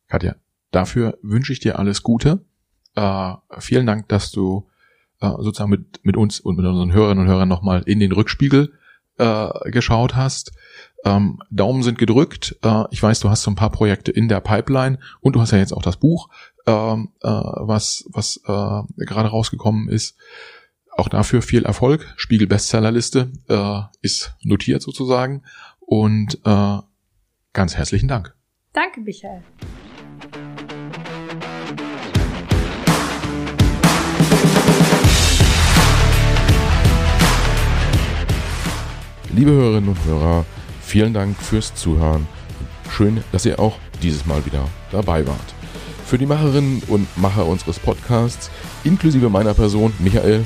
Katja, dafür wünsche ich dir alles Gute. Äh, vielen Dank, dass du äh, sozusagen mit, mit uns und mit unseren Hörerinnen und Hörern nochmal in den Rückspiegel äh, geschaut hast. Ähm, Daumen sind gedrückt. Äh, ich weiß, du hast so ein paar Projekte in der Pipeline und du hast ja jetzt auch das Buch, ähm, äh, was, was äh, gerade rausgekommen ist. Auch dafür viel Erfolg. Spiegel Bestsellerliste äh, ist notiert sozusagen. Und äh, ganz herzlichen Dank. Danke, Michael. Liebe Hörerinnen und Hörer, vielen Dank fürs Zuhören. Schön, dass ihr auch dieses Mal wieder dabei wart. Für die Macherinnen und Macher unseres Podcasts, inklusive meiner Person, Michael,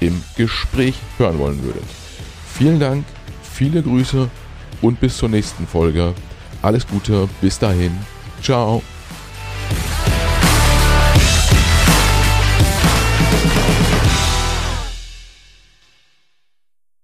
im Gespräch hören wollen würdet. Vielen Dank, viele Grüße und bis zur nächsten Folge. Alles Gute, bis dahin. Ciao.